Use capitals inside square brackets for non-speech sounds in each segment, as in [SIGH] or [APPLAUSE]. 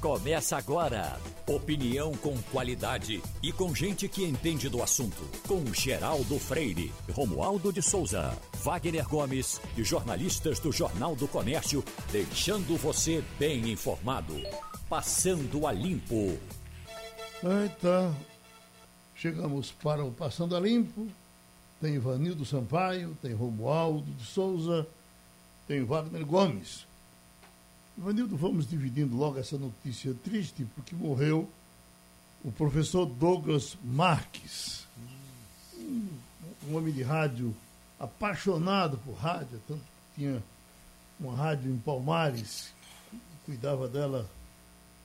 começa agora. Opinião com qualidade e com gente que entende do assunto. Com Geraldo Freire, Romualdo de Souza, Wagner Gomes e jornalistas do Jornal do Comércio, deixando você bem informado. Passando a Limpo. Então, chegamos para o Passando a Limpo. Tem Ivanildo Sampaio, tem Romualdo de Souza, tem Wagner Gomes. Ivanildo, vamos dividindo logo essa notícia triste, porque morreu o professor Douglas Marques, um, homem de rádio apaixonado por rádio, tanto que tinha uma rádio em Palmares, cuidava dela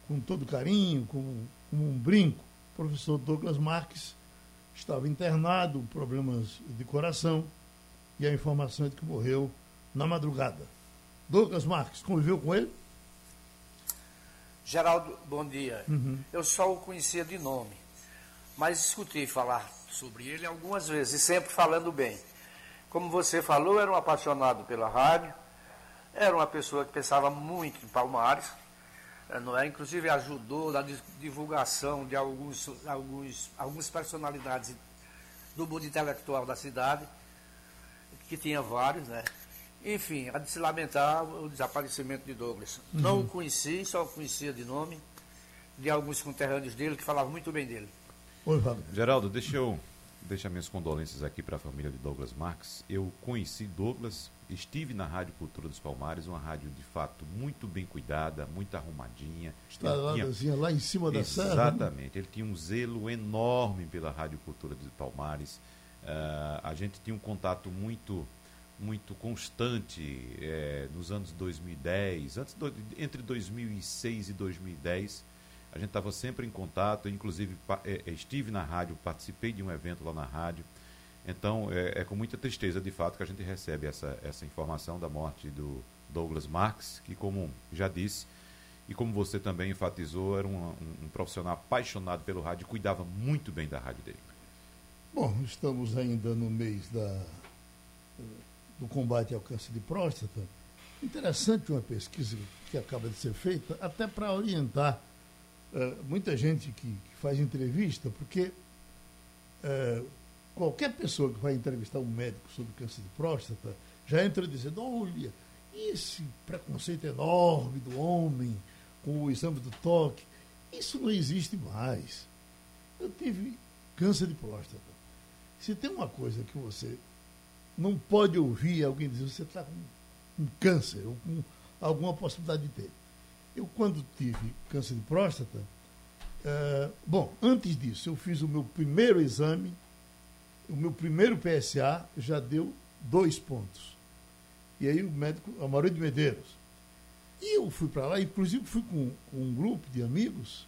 com todo carinho, como, como um brinco. O professor Douglas Marques estava internado, problemas de coração, e a informação é de que morreu na madrugada. Douglas Marques, conviveu com ele? Geraldo, bom dia. Uhum. Eu só o conhecia de nome, mas escutei falar sobre ele algumas vezes e sempre falando bem. Como você falou, era um apaixonado pela rádio, era uma pessoa que pensava muito em Palmares, eh, não é? inclusive ajudou na divulgação de alguns, alguns, algumas personalidades do mundo intelectual da cidade, que tinha vários, né? Enfim, a de se lamentar o desaparecimento de Douglas. Uhum. Não o conheci, só o conhecia de nome, de alguns conterrâneos dele que falavam muito bem dele. Oi, Geraldo, deixa eu deixar minhas condolências aqui para a família de Douglas Marques. Eu conheci Douglas, estive na Rádio Cultura dos Palmares, uma rádio de fato muito bem cuidada, muito arrumadinha. Instaladazinha lá em cima da serra. Exatamente, ele tinha um zelo enorme pela Rádio Cultura dos Palmares. Uh, a gente tinha um contato muito muito constante é, nos anos 2010, antes do, entre 2006 e 2010, a gente estava sempre em contato, inclusive é, é, estive na rádio, participei de um evento lá na rádio. Então é, é, com muita tristeza de fato que a gente recebe essa, essa informação da morte do Douglas Marx, que como já disse, e como você também enfatizou, era um, um, um profissional apaixonado pelo rádio, cuidava muito bem da rádio dele. Bom, estamos ainda no mês da do combate ao câncer de próstata, interessante uma pesquisa que acaba de ser feita, até para orientar uh, muita gente que, que, faz entrevista, porque uh, qualquer pessoa que vai entrevistar um médico sobre câncer de próstata já entra dizendo: olha, esse preconceito enorme do homem com o exame do toque, isso não existe mais. Eu tive câncer de próstata. Se tem uma coisa que você não pode ouvir alguém dizer você está com um câncer ou com alguma possibilidade de ter. Eu, quando tive câncer de próstata, é, bom, antes disso, eu fiz o meu primeiro exame, o meu primeiro PSA já deu dois pontos. E aí o médico, Amaru de Medeiros. E eu fui para lá, inclusive fui com, com, um grupo de amigos,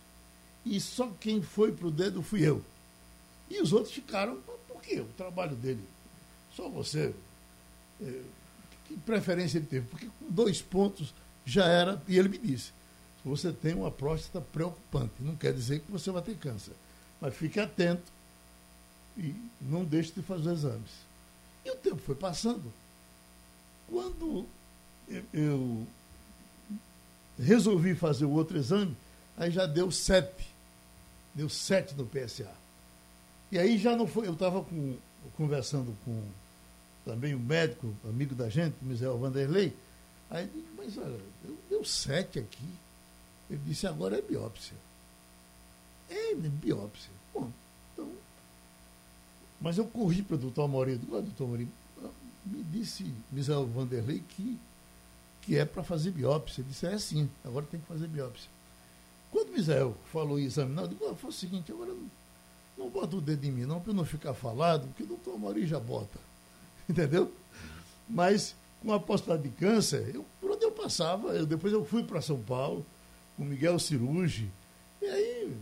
e só quem foi para o dedo fui eu. E os outros ficaram, por quê? O trabalho dele só você. É, que preferência ele teve? Porque com dois pontos já era, e ele me disse, você tem uma próstata preocupante, não quer dizer que você vai ter câncer, mas fique atento e não deixe de fazer exames. E o tempo foi passando. Quando eu resolvi fazer o outro exame, aí já deu sete. Deu sete no PSA. E aí já não foi, eu estava conversando com também o médico, amigo da gente, Misael Vanderlei. Aí eu disse, mas olha, deu, sete aqui. Ele disse, agora é biópsia. É, né, biópsia. Bom, então. Mas eu corri para o doutor Amorim, do doutor Amorim, me disse Misael Vanderlei que, que é para fazer biópsia. Ele disse, é sim, agora tem que fazer biópsia. Quando Misael falou em examinar, eu disse, ah, foi o seguinte, agora não, não bota o dedo em mim, não, para eu não ficar falado, porque o doutor Amorim já bota. [LAUGHS] entendeu? Mas com a possibilidade de câncer, eu, por onde eu passava, eu, depois eu fui para São Paulo, com Miguel Cirugi, e aí,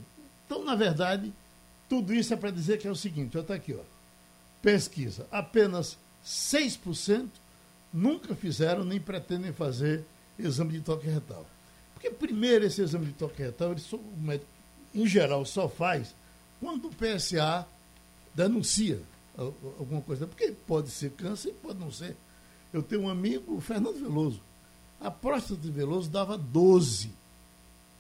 então, na verdade, tudo isso é para dizer que é o seguinte, está aqui, ó, pesquisa, apenas 6% nunca fizeram nem pretendem fazer exame de toque retal. Porque primeiro esse exame de toque retal, ele só, em geral, só faz quando o PSA denuncia alguma coisa. Porque pode ser câncer e pode não ser. Eu tenho um amigo, o Fernando Veloso. A próstata de Veloso dava 12.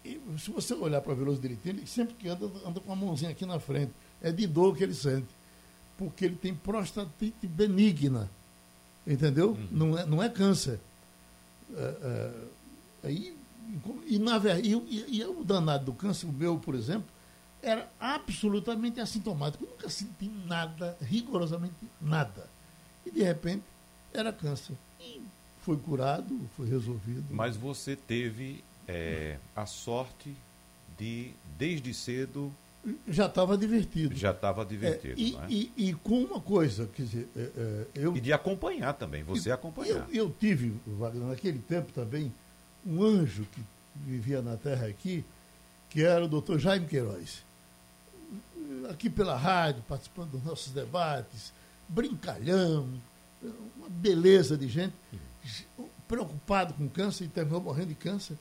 e, se você olhar para Veloso dele, ele sempre que anda, anda com a mãozinha aqui na frente. É de dor que ele sente. Porque ele tem prostatite benigna. Entendeu? Uhum. Não, é, não é câncer. É, é, aí, e, na, e, e, e o danado do câncer, o meu, por exemplo, era absolutamente assintomático. Nunca senti nada, rigorosamente nada. E de repente era câncer. E foi curado, foi resolvido. Mas você teve é, a sorte de, desde cedo. Já estava divertido. Já estava divertido. É, e, é? e, e, com uma coisa, quer dizer, é, é eu. E de acompanhar também, você acompanhar. Eu, eu tive, Wagner, naquele tempo também, um anjo que vivia na terra aqui, que era o doutor Jaime Queiroz. Aqui pela rádio, participando dos nossos debates, brincalhão, uma beleza de gente, preocupado com câncer e terminou morrendo de câncer.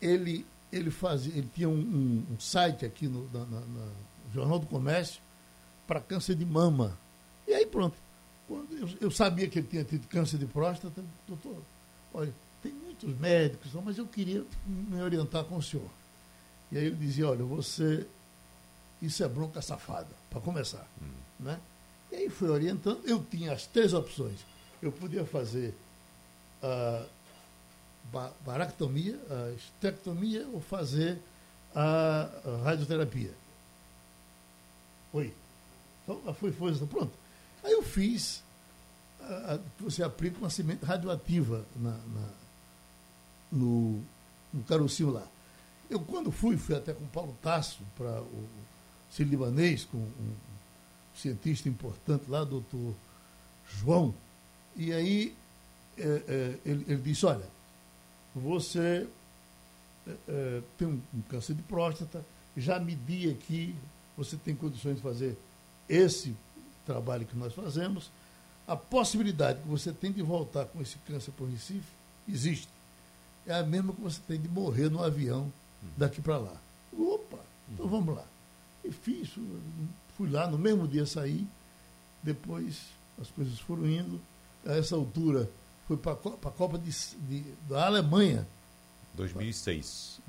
Ele, ele, fazia, ele tinha um, um, um site aqui no na, na, na Jornal do Comércio para câncer de mama. E aí pronto. Eu, eu, sabia que ele tinha tido câncer de próstata, doutor, olha, tem muitos médicos, mas eu queria me orientar com o senhor. E aí ele dizia, olha, você. Isso é bronca safada, para começar. Hum. Né? E aí fui orientando, eu tinha as três opções. Eu podia fazer a baractomia, a estectomia ou fazer a, radioterapia. Oi. Então, foi, foi, pronto. Aí eu fiz, você aplica uma semente radioativa na, na no, no carocinho lá. Eu, quando fui, fui até com Paulo Tasso para o Sírio-Libanês, com um, cientista importante lá, doutor João, e aí é, é, ele, ele, disse, olha, você é, é, tem um, um, câncer de próstata, já medi aqui, você tem condições de fazer esse trabalho que nós fazemos, a possibilidade que você tem de voltar com esse câncer para o Recife existe. É a mesma que você tem de morrer no avião daqui para lá. Opa, então vamos lá. E fiz, Fui lá, no mesmo dia saí, depois as coisas foram indo. A essa altura, fui para a Copa de, de, da Alemanha. 2006.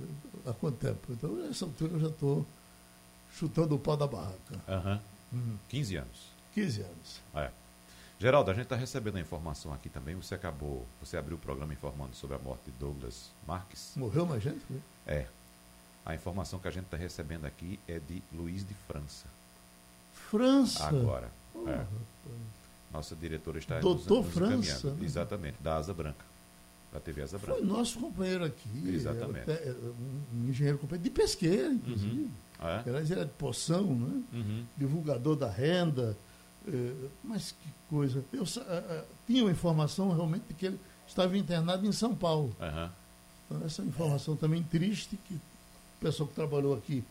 Há quanto tempo? Então, nessa altura eu já estou chutando o pau da barraca. Uhum. Uhum. 15 anos. 15 anos. É. Geraldo, a gente está recebendo a informação aqui também. Você acabou, você abriu o programa informando sobre a morte de Douglas Marques. Morreu mais gente? Foi? É. A informação que a gente está recebendo aqui é de Luiz de França. França. Agora. É. Nossa diretora está Doutor nos, nos França. Né? Exatamente, da Asa Branca. Da TV Asa Branca. Foi nosso companheiro aqui. Exatamente. Até, um engenheiro companheiro de pesqueira, inclusive. Uhum. É? Aliás, era de poção, né? Uhum. divulgador da renda. É, mas que coisa. Eu tinha uma informação realmente de que ele estava internado em São Paulo. Uhum. Então, essa informação também triste, que pessoal que trabalhou aqui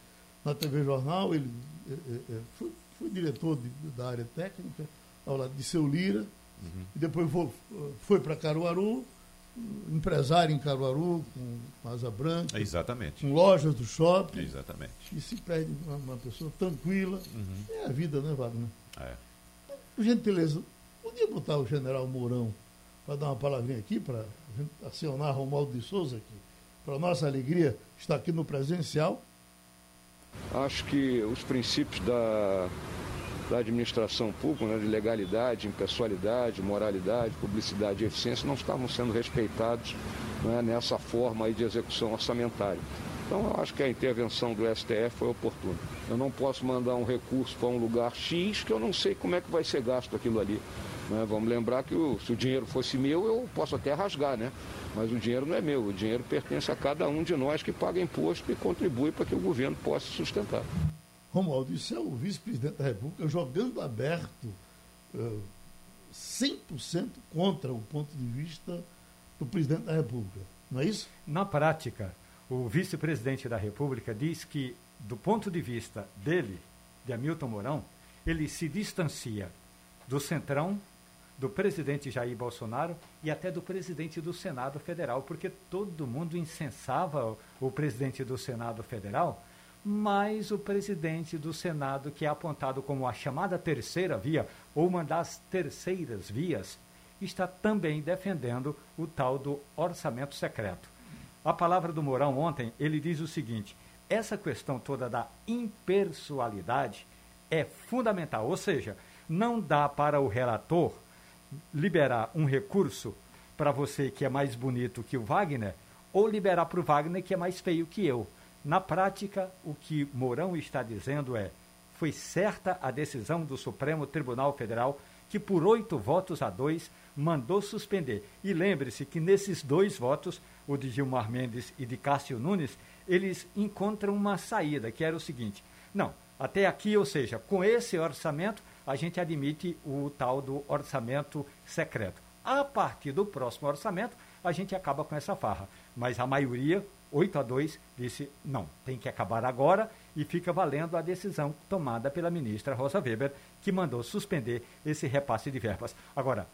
na TV Jornal, ele é, é, foi fui diretor de, da área técnica, ao lado de seu Lira, uhum. e depois foi, foi para Caruaru, empresário em Caruaru, com Asa Branca. Exatamente. Com lojas do shopping. Exatamente. E se perde uma, uma pessoa tranquila. Uhum. É a vida, né, Wagner? É. Gentileza, podia botar o general Mourão para dar uma palavrinha aqui, para acionar Romualdo de Souza aqui, para nossa alegria estar aqui no presencial. Acho que os princípios da da administração pública, né, de legalidade, impessoalidade, moralidade, publicidade e eficiência, não estavam sendo respeitados né, nessa forma de execução orçamentária. Então, eu acho que a intervenção do STF foi oportuna. Eu não posso mandar um recurso para um lugar X que eu não sei como é que vai ser gasto aquilo ali. Né? Vamos lembrar que o, se o dinheiro fosse meu, eu posso até rasgar, né? Mas o dinheiro não é meu, o dinheiro pertence a cada um de nós que paga imposto e contribui para que o governo possa sustentar. Romualdo, isso é o vice-presidente da República jogando aberto uh, 100% contra o ponto de vista do presidente da República, não é isso? Na prática, o vice-presidente da República diz que, do ponto de vista dele, de Hamilton Mourão, ele se distancia do Centrão, do presidente Jair Bolsonaro e até do presidente do Senado Federal, porque todo mundo incensava o presidente do Senado Federal mas o presidente do Senado, que é apontado como a chamada terceira via, ou uma das terceiras vias, está também defendendo o tal do orçamento secreto. A palavra do Mourão ontem, ele diz o seguinte: essa questão toda da impessoalidade é fundamental, ou seja, não dá para o relator liberar um recurso para você que é mais bonito que o Wagner ou liberar para o Wagner que é mais feio que eu. Na prática, o que Mourão está dizendo é: foi certa a decisão do Supremo Tribunal Federal que, por oito votos a dois, mandou suspender. E lembre-se que nesses dois votos, o de Gilmar Mendes e de Cássio Nunes, eles encontram uma saída, que era o seguinte: não, até aqui, ou seja, com esse orçamento, a gente admite o tal do orçamento secreto. A partir do próximo orçamento, a gente acaba com essa farra. Mas a maioria, 8 a 2, disse não, tem que acabar agora e fica valendo a decisão tomada pela ministra Rosa Weber, que mandou suspender esse repasse de verbas. Agora,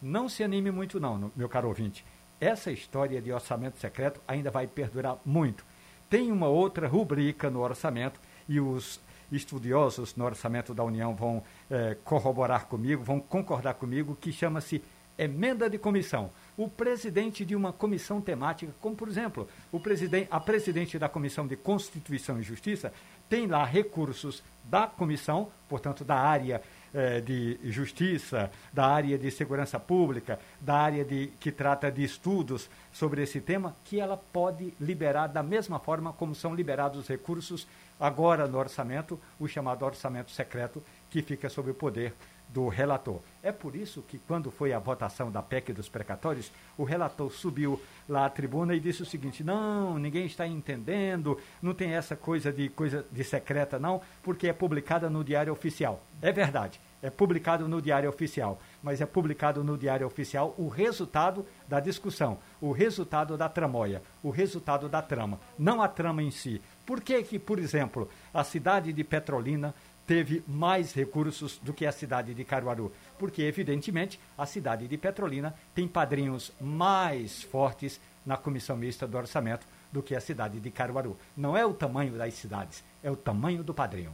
não se anime muito não, meu caro ouvinte. Essa história de orçamento secreto ainda vai perdurar muito. Tem uma outra rubrica no orçamento e os estudiosos no orçamento da União vão eh, corroborar comigo, vão concordar comigo, que chama-se emenda de comissão. O presidente de uma comissão temática, como por exemplo, o presidente, a presidente da Comissão de Constituição e Justiça, tem lá recursos da comissão, portanto, da área eh, de justiça, da área de segurança pública, da área de, que trata de estudos sobre esse tema, que ela pode liberar da mesma forma como são liberados os recursos agora no orçamento, o chamado orçamento secreto, que fica sob o poder do relator. É por isso que, quando foi a votação da PEC dos precatórios, o relator subiu lá à tribuna e disse o seguinte: não, ninguém está entendendo, não tem essa coisa de coisa de secreta, não, porque é publicada no Diário Oficial. É verdade, é publicado no Diário Oficial, mas é publicado no Diário Oficial o resultado da discussão, o resultado da tramóia, o resultado da trama, não a trama em si. Por que, que por exemplo, a cidade de Petrolina teve mais recursos do que a cidade de Caruaru, porque evidentemente a cidade de Petrolina tem padrinhos mais fortes na comissão mista do orçamento do que a cidade de Caruaru. Não é o tamanho das cidades, é o tamanho do padrinho.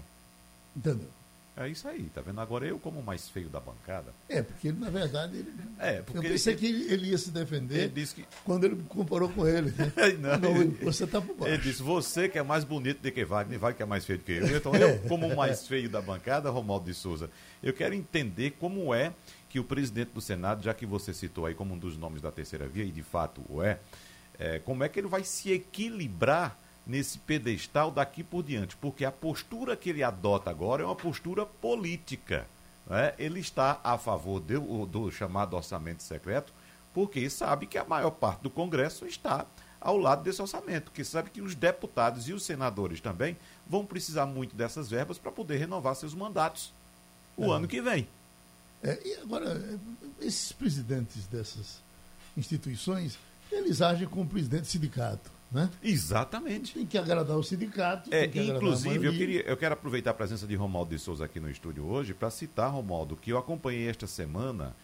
Entendeu? É isso aí, tá vendo? Agora eu como o mais feio da bancada. É, porque ele, na verdade, ele, é, porque eu pensei ele, que ele ia se defender ele disse que... quando ele comparou com ele. [LAUGHS] Né? não, não ele, você está por baixo. Ele disse, você que é mais bonito do que Wagner, Wagner que é mais feio do que eu. [LAUGHS] Então, eu, como o mais feio da bancada, Romualdo de Souza, eu quero entender como é que o presidente do Senado, já que você citou aí como um dos nomes da terceira via, e de fato o é, é como é que ele vai se equilibrar nesse pedestal daqui por diante, porque a postura que ele adota agora é uma postura política. Né? Ele está a favor do, do chamado orçamento secreto, porque sabe que a maior parte do Congresso está ao lado desse orçamento, que sabe que os deputados e os senadores também vão precisar muito dessas verbas para poder renovar seus mandatos o é. ano que vem. É, e agora, esses presidentes dessas instituições, eles agem como presidente de sindicato. Né? Exatamente. Tem que agradar o sindicato. É, inclusive, eu, queria, eu quero aproveitar a presença de Romaldo de Souza aqui no estúdio hoje para citar, Romaldo, que eu acompanhei esta semana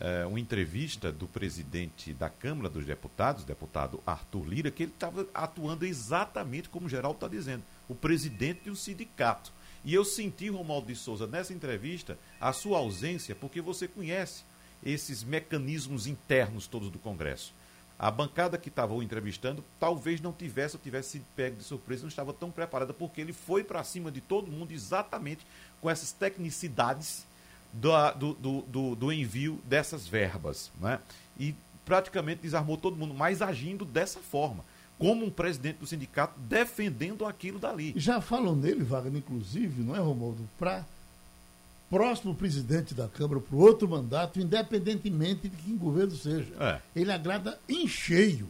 é, uma entrevista do presidente da Câmara dos Deputados, deputado Arthur Lira, que ele estava atuando exatamente como o Geraldo está dizendo, o presidente de um sindicato. E eu senti, Romaldo de Souza, nessa entrevista, a sua ausência, porque você conhece esses mecanismos internos todos do Congresso. A bancada que estava o entrevistando talvez não tivesse ou tivesse sido pego de surpresa, não estava tão preparada, porque ele foi para cima de todo mundo exatamente com essas tecnicidades do, do, do, do envio dessas verbas. Né? E praticamente desarmou todo mundo, mas agindo dessa forma como um presidente do sindicato defendendo aquilo dali. Já falam nele, Wagner, inclusive, não é, Romualdo? Para próximo presidente da Câmara para outro mandato, independentemente de quem governo seja. É. Ele agrada em cheio.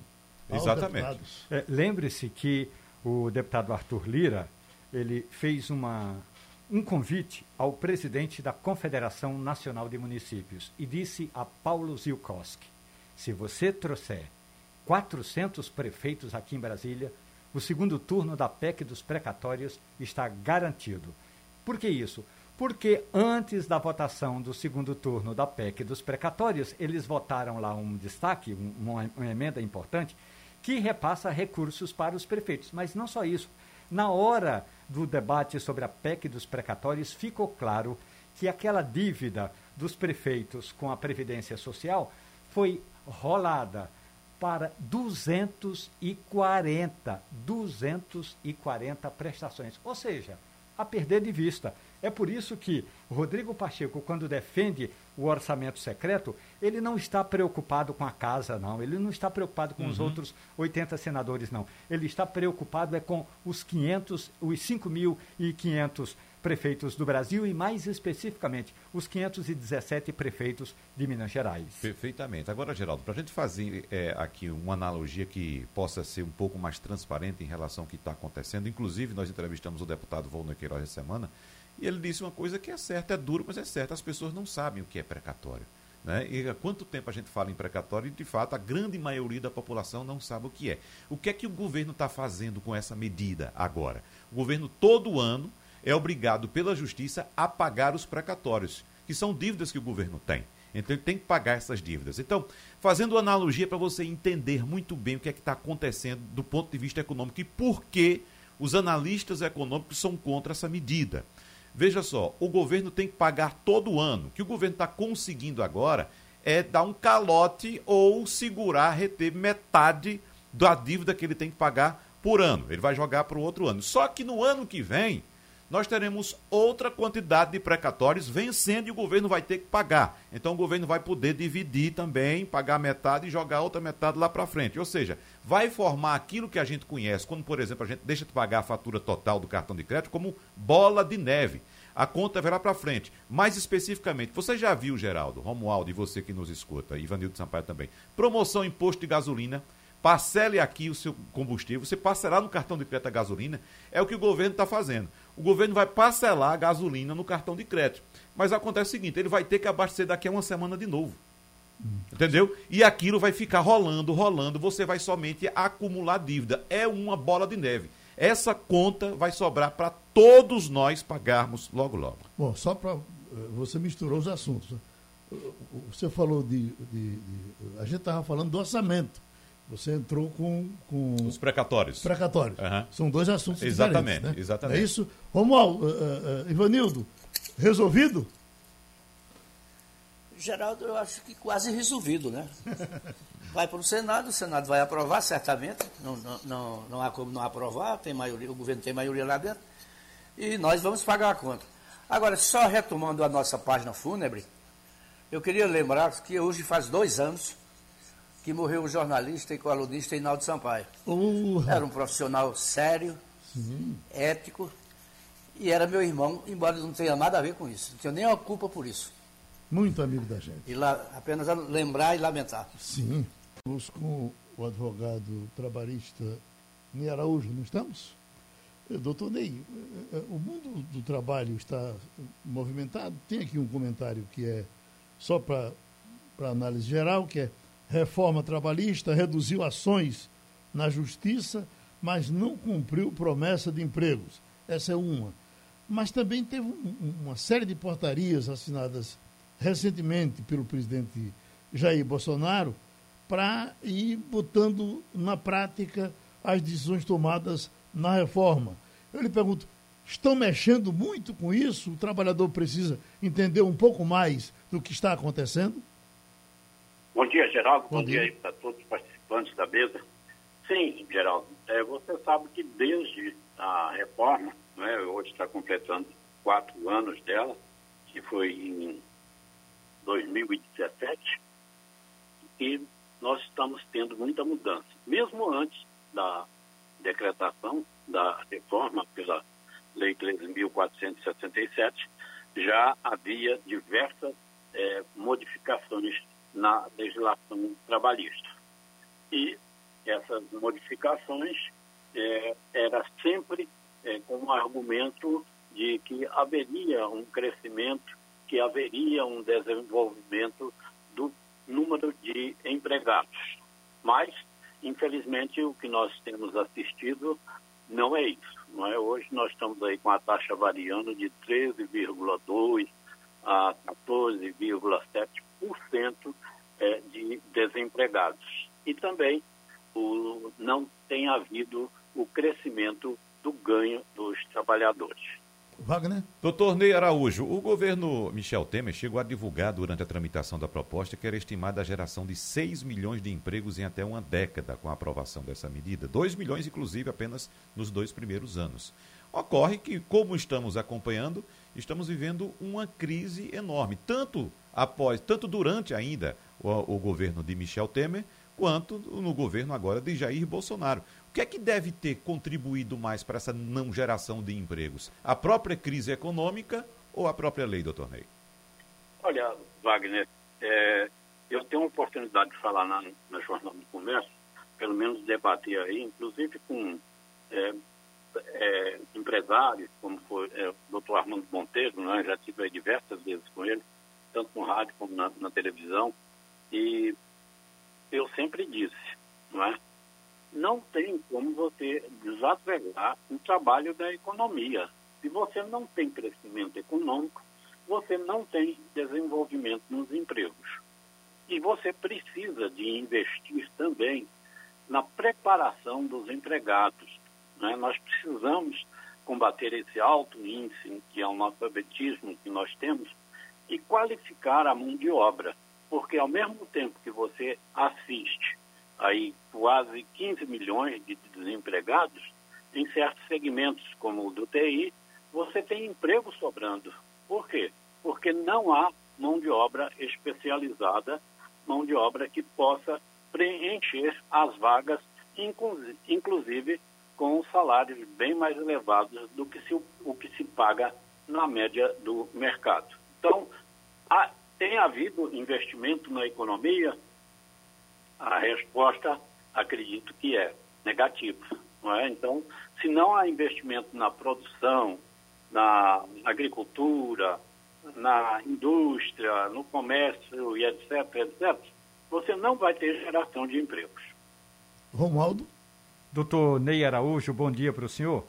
Exatamente. É, Lembre-se que o deputado Arthur Lira ele fez uma, um convite ao presidente da Confederação Nacional de Municípios e disse a Paulo Zilkowski: se você trouxer 400 prefeitos aqui em Brasília, o segundo turno da PEC dos precatórios está garantido. Por que isso? Porque antes da votação do segundo turno da PEC dos precatórios, eles votaram lá um destaque, uma, uma emenda importante, que repassa recursos para os prefeitos. Mas não só isso. Na hora do debate sobre a PEC dos precatórios, ficou claro que aquela dívida dos prefeitos com a Previdência Social foi rolada para 240, 240 prestações. Ou seja, a perder de vista. É por isso que Rodrigo Pacheco, quando defende o orçamento secreto, ele não está preocupado com a casa, não. Ele não está preocupado com uhum. os outros 80 senadores, não. Ele está preocupado é com os 500, os 5.500 prefeitos do Brasil e, mais especificamente, os 517 prefeitos de Minas Gerais. Perfeitamente. Agora, Geraldo, para a gente fazer é, aqui uma analogia que possa ser um pouco mais transparente em relação ao que está acontecendo, inclusive nós entrevistamos o deputado Volner Queiroz essa semana, e ele disse uma coisa que é certa, é duro, mas é certa, as pessoas não sabem o que é precatório. Né? E há quanto tempo a gente fala em precatório e, de fato, a grande maioria da população não sabe o que é. O que é que o governo está fazendo com essa medida agora? O governo, todo ano, é obrigado pela justiça a pagar os precatórios, que são dívidas que o governo tem. Então ele tem que pagar essas dívidas. Então, fazendo analogia para você entender muito bem o que é que está acontecendo do ponto de vista econômico e por que os analistas econômicos são contra essa medida. Veja só, o governo tem que pagar todo ano. O que o governo está conseguindo agora é dar um calote ou segurar, reter metade da dívida que ele tem que pagar por ano. Ele vai jogar para o outro ano. Só que no ano que vem, nós teremos outra quantidade de precatórios vencendo e o governo vai ter que pagar. Então o governo vai poder dividir também, pagar metade e jogar outra metade lá para frente. Ou seja, vai formar aquilo que a gente conhece, quando, por exemplo, a gente deixa de pagar a fatura total do cartão de crédito como bola de neve. A conta lá para frente. Mais especificamente, você já viu, Geraldo, Romualdo e você que nos escuta, Ivanildo Sampaio também, promoção imposto de gasolina parcele aqui o seu combustível, você parcelar no cartão de crédito a gasolina, é o que o governo está fazendo. O governo vai parcelar a gasolina no cartão de crédito. Mas acontece o seguinte, ele vai ter que abastecer daqui a uma semana de novo. Entendeu? E aquilo vai ficar rolando, rolando, você vai somente acumular dívida. É uma bola de neve. Essa conta vai sobrar para todos nós pagarmos logo, logo. Bom, só para. Eh, você misturou os assuntos. Você falou de. de, de a gente estava falando do orçamento. Você entrou com, com os precatórios. Precatórios. Uhum. São dois assuntos exatamente, diferentes. Né? Exatamente. É isso. Romualdo, uh, uh, Ivanildo, resolvido? Geraldo, eu acho que quase resolvido, né? [LAUGHS] Vai para o Senado, o Senado vai aprovar, certamente. Não, não, não, não há como não aprovar, tem maioria, o governo tem maioria lá dentro. E nós vamos pagar a conta. Agora, só retomando a nossa página fúnebre, eu queria lembrar que hoje faz dois anos que morreu o jornalista e colunista Inaldo Sampaio. Uh. Era um profissional sério, Sim. ético, e era meu irmão, embora não tenha nada a ver com isso. Não tenho nenhuma culpa por isso. Muito amigo da gente. E lá, apenas lembrar e lamentar. Sim. Estamos com o advogado trabalhista Ney Araújo, não estamos? Eh, doutor Ney, eh, eh, o mundo do trabalho está movimentado. Tem aqui um comentário que é só para análise geral, que é reforma trabalhista, reduziu ações na justiça, mas não cumpriu promessa de empregos. Essa é uma. Mas também teve um, uma série de portarias assinadas recentemente pelo presidente Jair Bolsonaro para ir botando na prática as decisões tomadas na reforma. Eu lhe pergunto, estão mexendo muito com isso? O trabalhador precisa entender um pouco mais do que está acontecendo? Bom dia, Geraldo. Bom, Bom dia, dia para todos os participantes da mesa. Sim, Geraldo, é, você sabe que desde a reforma, né, hoje está completando quatro anos dela, que foi em 2017, e nós estamos tendo muita mudança. Mesmo antes da decretação da reforma pela Lei 13.467, já havia diversas é, modificações na legislação trabalhista. E essas modificações é, era sempre é, com o argumento de que haveria um crescimento, que haveria um desenvolvimento do número de empregados. Mas, infelizmente, o que nós temos assistido não é isso. Não é? Hoje nós estamos aí com a taxa variando de 13,2% a 14,7% é, de desempregados. E também o, não tem havido o crescimento do ganho dos trabalhadores. Wagner? Doutor Ney Araújo, o governo Michel Temer chegou a divulgar durante a tramitação da proposta que era estimada a geração de 6 milhões de empregos em até uma década com a aprovação dessa medida. 2 milhões, inclusive, apenas nos dois primeiros anos. Ocorre que, como estamos acompanhando, estamos vivendo uma crise enorme, tanto após, tanto durante ainda o, o governo de Michel Temer, quanto no governo agora de Jair Bolsonaro. O que é que deve ter contribuído mais para essa não geração de empregos? A própria crise econômica ou a própria lei, doutor Ney? Olha, Wagner, é, eu tenho a oportunidade de falar na, na Jornal do Comércio, pelo menos debater aí, inclusive com é, é, empresários, como foi é, o doutor Armando Monteiro, né? já tive diversas vezes com ele, tanto no rádio como na, na televisão, e eu sempre disse, não é? não tem como você desagregar o trabalho da economia. Se você não tem crescimento econômico, você não tem desenvolvimento nos empregos. E você precisa de investir também na preparação dos empregados. Né? Nós precisamos combater esse alto índice, que é o analfabetismo que nós temos, e qualificar a mão de obra. Porque ao mesmo tempo que você assiste aí quase 15 milhões de desempregados, em certos segmentos, como o do TI, você tem emprego sobrando. Por quê? Porque não há mão de obra especializada, mão de obra que possa preencher as vagas, inclusive com salários bem mais elevados do que se, o que se paga na média do mercado. Então, há, tem havido investimento na economia, a resposta, acredito que é negativa. Não é? Então, se não há investimento na produção, na agricultura, na indústria, no comércio e etc., etc., você não vai ter geração de empregos. Romualdo? Doutor Ney Araújo, bom dia para o senhor.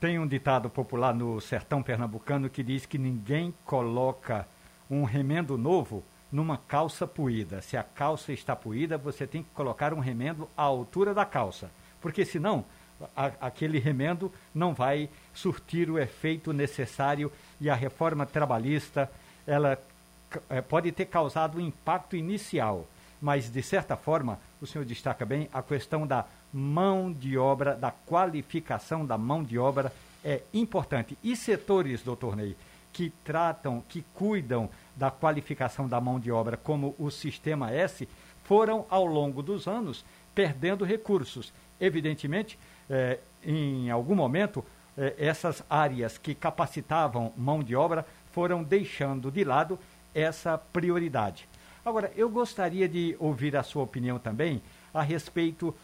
Tem um ditado popular no sertão pernambucano que diz que ninguém coloca um remendo novo numa calça puída. Se a calça está puída, você tem que colocar um remendo à altura da calça, porque senão a, aquele remendo não vai surtir o efeito necessário e a reforma trabalhista ela é, pode ter causado um impacto inicial, mas de certa forma o senhor destaca bem a questão da mão de obra, da qualificação da mão de obra é importante. E setores, doutor Ney, que tratam, que cuidam da qualificação da mão de obra, como o Sistema S, foram, ao longo dos anos, perdendo recursos. Evidentemente, eh, em algum momento, eh, essas áreas que capacitavam mão de obra foram deixando de lado essa prioridade. Agora, eu gostaria de ouvir a sua opinião também a respeito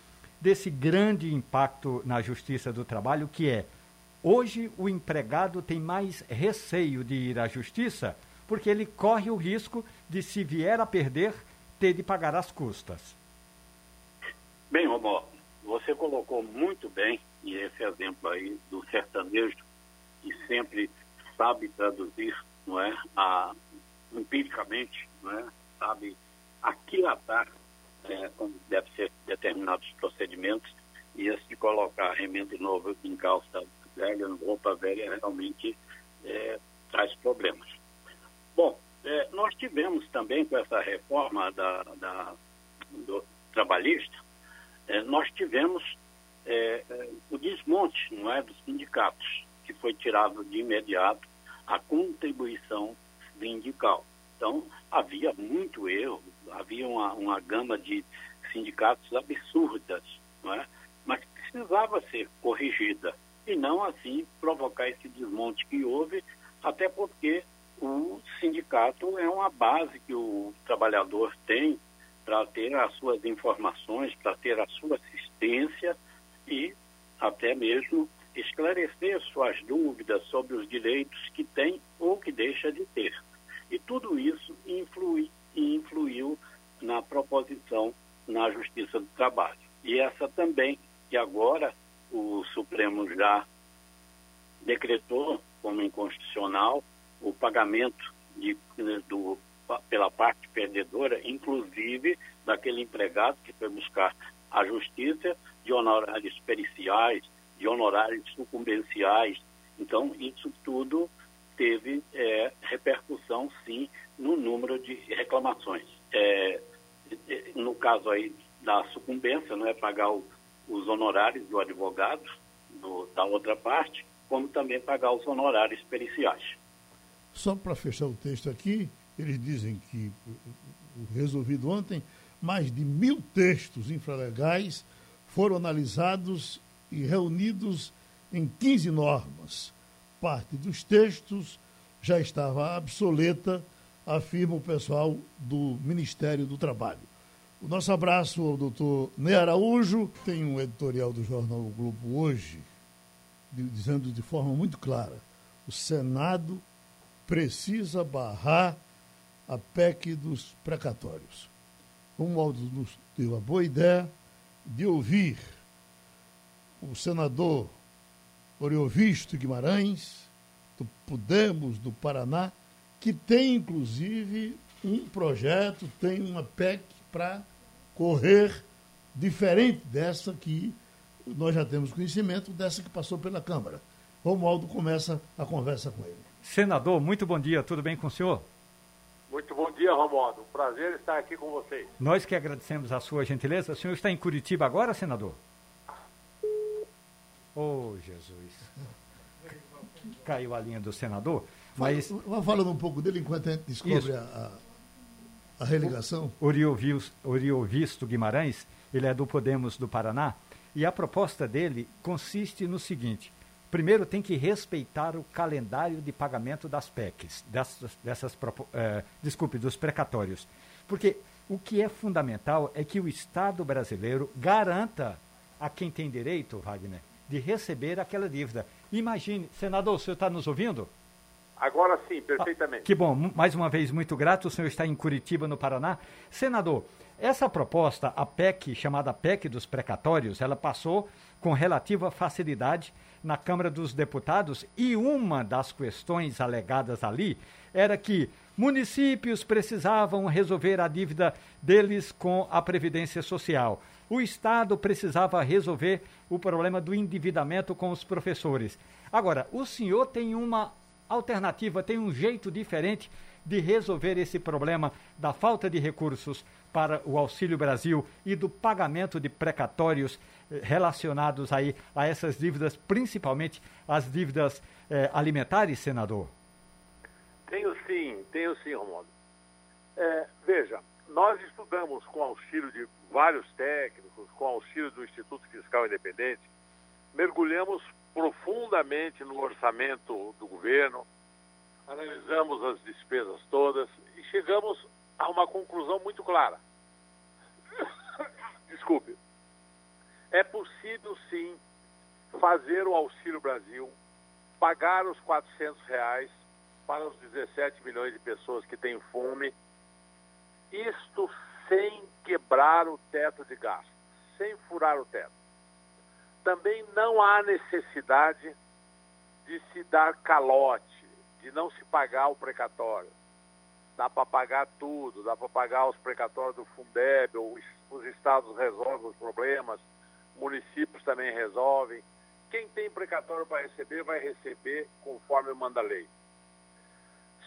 desse grande impacto na Justiça do Trabalho, que é Hoje, o empregado tem mais receio de ir à justiça porque ele corre o risco de, se vier a perder, ter de pagar as custas. Bem, Romó, você colocou muito bem, e esse exemplo aí do sertanejo, que sempre sabe traduzir, não é, a, empiricamente, não é, sabe aquilatar é, como deve ser determinados procedimentos, e esse de colocar remendo novo em calça velha, roupa velha, realmente é, traz problemas. Bom, é, nós tivemos também com essa reforma da, da do trabalhista, é, nós tivemos é, é, o desmonte não é, dos sindicatos, que foi tirado de imediato a contribuição sindical. Então, havia muito erro, havia uma, uma gama de sindicatos absurdas, não é? mas precisava ser corrigida e não assim provocar esse desmonte que houve, até porque o sindicato é uma base que o trabalhador tem para ter as suas informações, para ter a sua assistência e até mesmo esclarecer suas dúvidas sobre os direitos que tem ou que deixa de ter. E tudo isso influi, influiu na proposição na Justiça do Trabalho. E essa também, que agora o Supremo já decretou como inconstitucional o pagamento de, do, pela parte perdedora, inclusive daquele empregado que foi buscar a justiça de honorários periciais, de honorários sucumbenciais Então, isso tudo teve é, repercussão, sim, no número de reclamações. É, no caso aí da sucumbência, não é pagar o, os honorários do advogado do, da outra parte, como também pagar os honorários periciais. Só para fechar o texto aqui, eles dizem que, resolvido ontem, mais de mil textos infralegais foram analisados e reunidos em 15 normas. Parte dos textos já estava obsoleta, afirma o pessoal do Ministério do Trabalho. O nosso abraço ao doutor Ney Araújo. Tem um editorial do jornal o Globo hoje, dizendo de forma muito clara: o Senado precisa barrar a PEC dos precatórios. O Romualdo nos deu a boa ideia de ouvir o senador Oriovisto Guimarães, do Podemos, do Paraná, que tem inclusive um projeto, tem uma PEC para correr diferente dessa que nós já temos conhecimento, dessa que passou pela Câmara. Romualdo começa a conversa com ele. Senador, muito bom dia, tudo bem com o senhor? Muito bom dia, Romualdo. Prazer estar aqui com vocês. Nós que agradecemos a sua gentileza. O senhor está em Curitiba agora, senador? Oh, Jesus. Caiu a linha do senador. Mas... Vamos falando um pouco dele enquanto a gente descobre a, a, religação. Oriovisto Guimarães, ele é do Podemos do Paraná, e a proposta dele consiste no seguinte: primeiro tem que respeitar o calendário de pagamento das PECs, dessas, dessas é, desculpe, dos precatórios. Porque o que é fundamental é que o Estado brasileiro garanta a quem tem direito, Wagner, de receber aquela dívida. Imagine, senador, o senhor está nos ouvindo? Agora sim, perfeitamente. Ah, que bom, mais uma vez, muito grato. O senhor está em Curitiba, no Paraná. Senador, essa proposta, a PEC, chamada PEC dos precatórios, ela passou com relativa facilidade na Câmara dos Deputados e uma das questões alegadas ali era que municípios precisavam resolver a dívida deles com a Previdência Social. O Estado precisava resolver o problema do endividamento com os professores. Agora, o senhor tem uma alternativa, tem um jeito diferente de resolver esse problema da falta de recursos para o Auxílio Brasil e do pagamento de precatórios eh, relacionados aí a essas dívidas, principalmente as dívidas eh, alimentares, senador? Tenho sim, tenho sim, Romualdo. É, veja, nós estudamos com auxílio de vários técnicos, com auxílio do Instituto Fiscal Independente, mergulhamos profundamente no orçamento do governo, analisamos as despesas todas e chegamos a uma conclusão muito clara. [COUGHS] Desculpe. É possível, sim, fazer o Auxílio Brasil, pagar os 400 reais para os 17 milhões de pessoas que têm fome, isto sem quebrar o teto de gastos, sem furar o teto. Também não há necessidade de se dar calote, de não se pagar o precatório dá para pagar tudo, dá para pagar os precatórios do Fundeb, os, os estados resolvem os problemas, municípios também resolvem. Quem tem precatório para receber, vai receber conforme manda a lei.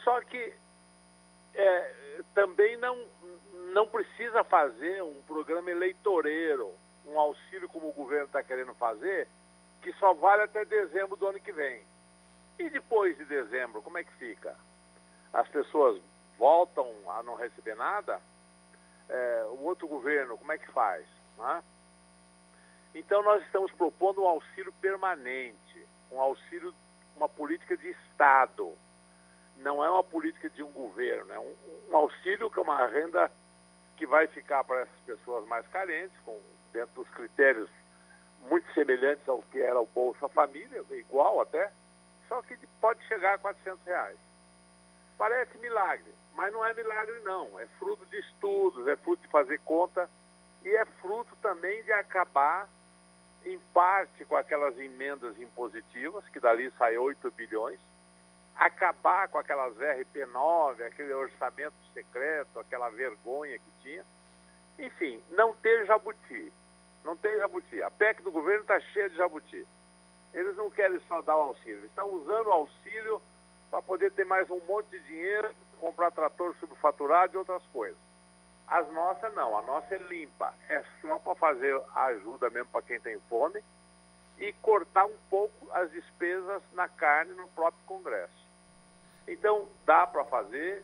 Só que é, também não, não precisa fazer um programa eleitoreiro, um auxílio como o governo está querendo fazer, que só vale até dezembro do ano que vem. E depois de dezembro, como é que fica? As pessoas voltam a não receber nada, é, o outro governo, como é que faz? Né? Então, nós estamos propondo um auxílio permanente, um auxílio, uma política de Estado. Não é uma política de um governo, é um, um auxílio que é uma renda que vai ficar para essas pessoas mais carentes, com, dentro dos critérios muito semelhantes ao que era o Bolsa Família, igual até, só que pode chegar a 400 reais. Parece milagre, mas não é milagre, não. É fruto de estudos, é fruto de fazer conta e é fruto também de acabar, em parte, com aquelas emendas impositivas, que dali sai 8 bilhões, acabar com aquelas RP9, aquele orçamento secreto, aquela vergonha que tinha. Enfim, não ter jabuti. Não tem jabuti. A PEC do governo está cheia de jabuti. Eles não querem só dar o auxílio, eles estão usando o auxílio para poder ter mais um monte de dinheiro, comprar trator subfaturado e outras coisas. As nossas não, a nossa é limpa, é só para fazer a ajuda mesmo para quem tem fome e cortar um pouco as despesas na carne no próprio Congresso. Então, dá para fazer,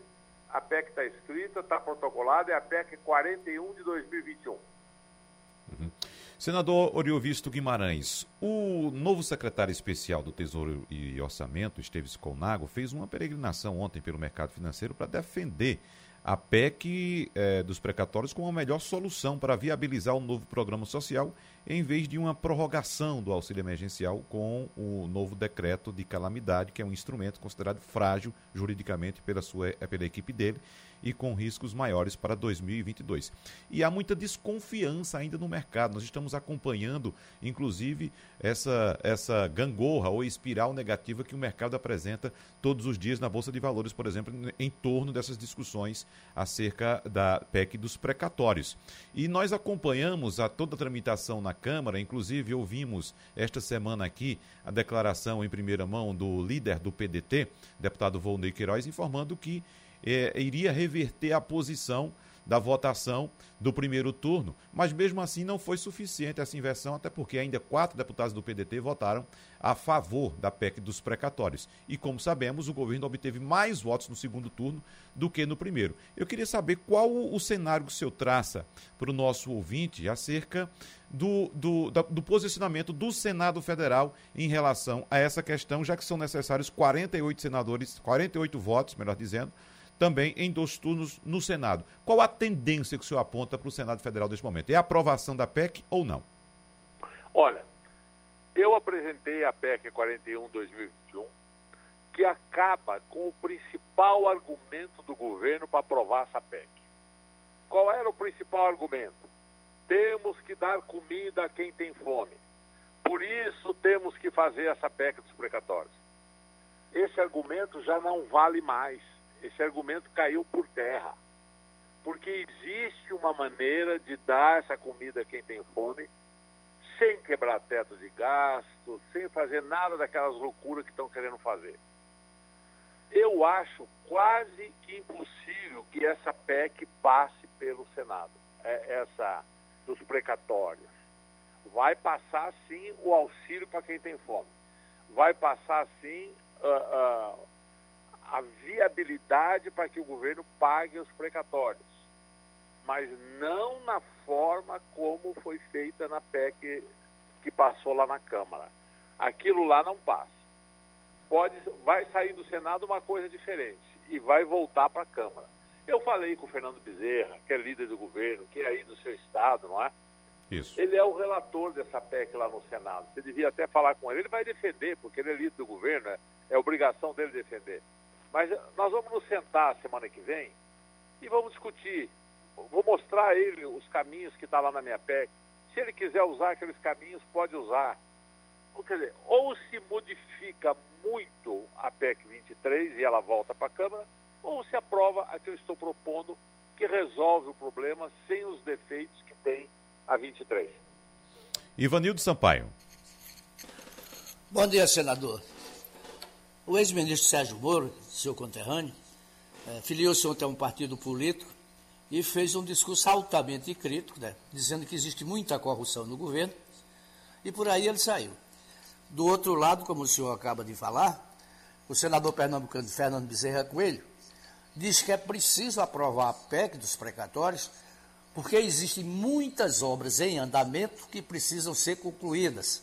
a PEC está escrita, está protocolada, é a PEC 41 de 2021. Uhum. Senador Oriovisto Guimarães, o novo secretário especial do Tesouro e Orçamento, Esteves Colnago, fez uma peregrinação ontem pelo mercado financeiro para defender a PEC eh, dos precatórios como a melhor solução para viabilizar o novo programa social, em vez de uma prorrogação do auxílio emergencial com o novo decreto de calamidade, que é um instrumento considerado frágil juridicamente pela, sua, pela equipe dele e com riscos maiores para 2022. E há muita desconfiança ainda no mercado. Nós estamos acompanhando, inclusive, essa, essa gangorra ou espiral negativa que o mercado apresenta todos os dias na Bolsa de Valores, por exemplo, em torno dessas discussões acerca da PEC dos precatórios. E nós acompanhamos a toda a tramitação na Câmara, inclusive ouvimos esta semana aqui a declaração em primeira mão do líder do PDT, deputado Volney Queiroz, informando que é, iria reverter a posição da votação do primeiro turno, mas mesmo assim não foi suficiente essa inversão, até porque ainda quatro deputados do PDT votaram a favor da PEC dos precatórios. E como sabemos, o governo obteve mais votos no segundo turno do que no primeiro. Eu queria saber qual o cenário que o senhor traça para o nosso ouvinte acerca do, do, do posicionamento do Senado Federal em relação a essa questão, já que são necessários 48 senadores, 48 votos, melhor dizendo, também em dois turnos no Senado. Qual a tendência que o senhor aponta para o Senado Federal neste momento? É a aprovação da PEC ou não? Olha, eu apresentei a PEC 41-2021, que acaba com o principal argumento do governo para aprovar essa PEC. Qual era o principal argumento? Temos que dar comida a quem tem fome. Por isso temos que fazer essa PEC dos precatórios. Esse argumento já não vale mais esse argumento caiu por terra. Porque existe uma maneira de dar essa comida a quem tem fome, sem quebrar teto de gasto, sem fazer nada daquelas loucuras que estão querendo fazer. Eu acho quase que impossível que essa PEC passe pelo Senado, é, essa dos precatórios. Vai passar sim o auxílio para quem tem fome. Vai passar sim uh, uh, a viabilidade para que o governo pague os precatórios, mas não na forma como foi feita na PEC que passou lá na Câmara. Aquilo lá não passa. Pode, vai sair do Senado uma coisa diferente e vai voltar para a Câmara. Eu falei com o Fernando Bezerra, que é líder do governo, que é aí do seu estado, não é? Isso. Ele é o relator dessa PEC lá no Senado. Você devia até falar com ele. Ele vai defender, porque ele é líder do governo, é, é obrigação dele defender. Mas nós vamos nos sentar semana que vem e vamos discutir. Vou mostrar a ele os caminhos que está lá na minha PEC. Se ele quiser usar aqueles caminhos, pode usar. Ou, quer dizer, ou se modifica muito a PEC 23 e ela volta para a Câmara, ou se aprova a que eu estou propondo, que resolve o problema sem os defeitos que tem a 23. Ivanildo Sampaio. Bom dia, senador. O ex-ministro Sérgio Moro, seu conterrâneo, é, filiou-se ontem a um partido político e fez um discurso altamente crítico, né, dizendo que existe muita corrupção no governo, e por aí ele saiu. Do outro lado, como o senhor acaba de falar, o senador pernambucano Fernando Bezerra Coelho diz que é preciso aprovar a PEC dos precatórios, porque existem muitas obras em andamento que precisam ser concluídas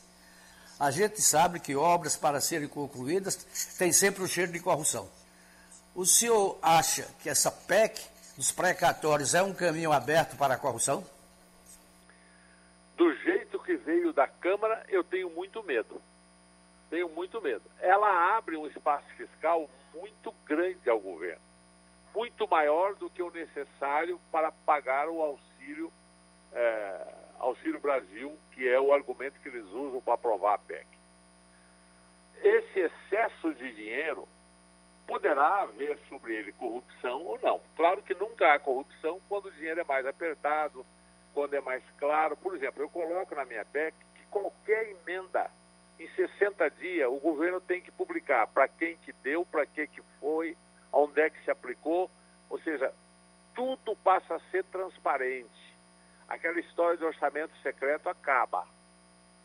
a gente sabe que obras para serem concluídas têm sempre o cheiro de corrupção. O senhor acha que essa PEC dos precatórios é um caminho aberto para a corrupção? Do jeito que veio da Câmara, eu tenho muito medo. Tenho muito medo. Ela abre um espaço fiscal muito grande ao governo. Muito maior do que o necessário para pagar o auxílio é, Auxílio Brasil, que é o argumento que eles usam para aprovar a PEC. Esse excesso de dinheiro poderá haver sobre ele corrupção ou não. Claro que nunca há corrupção quando o dinheiro é mais apertado, quando é mais claro. Por exemplo, eu coloco na minha PEC que qualquer emenda em 60 dias, o governo tem que publicar para quem que deu, para que que foi, onde é que se aplicou, ou seja, tudo passa a ser transparente. Aquela história de orçamento secreto acaba.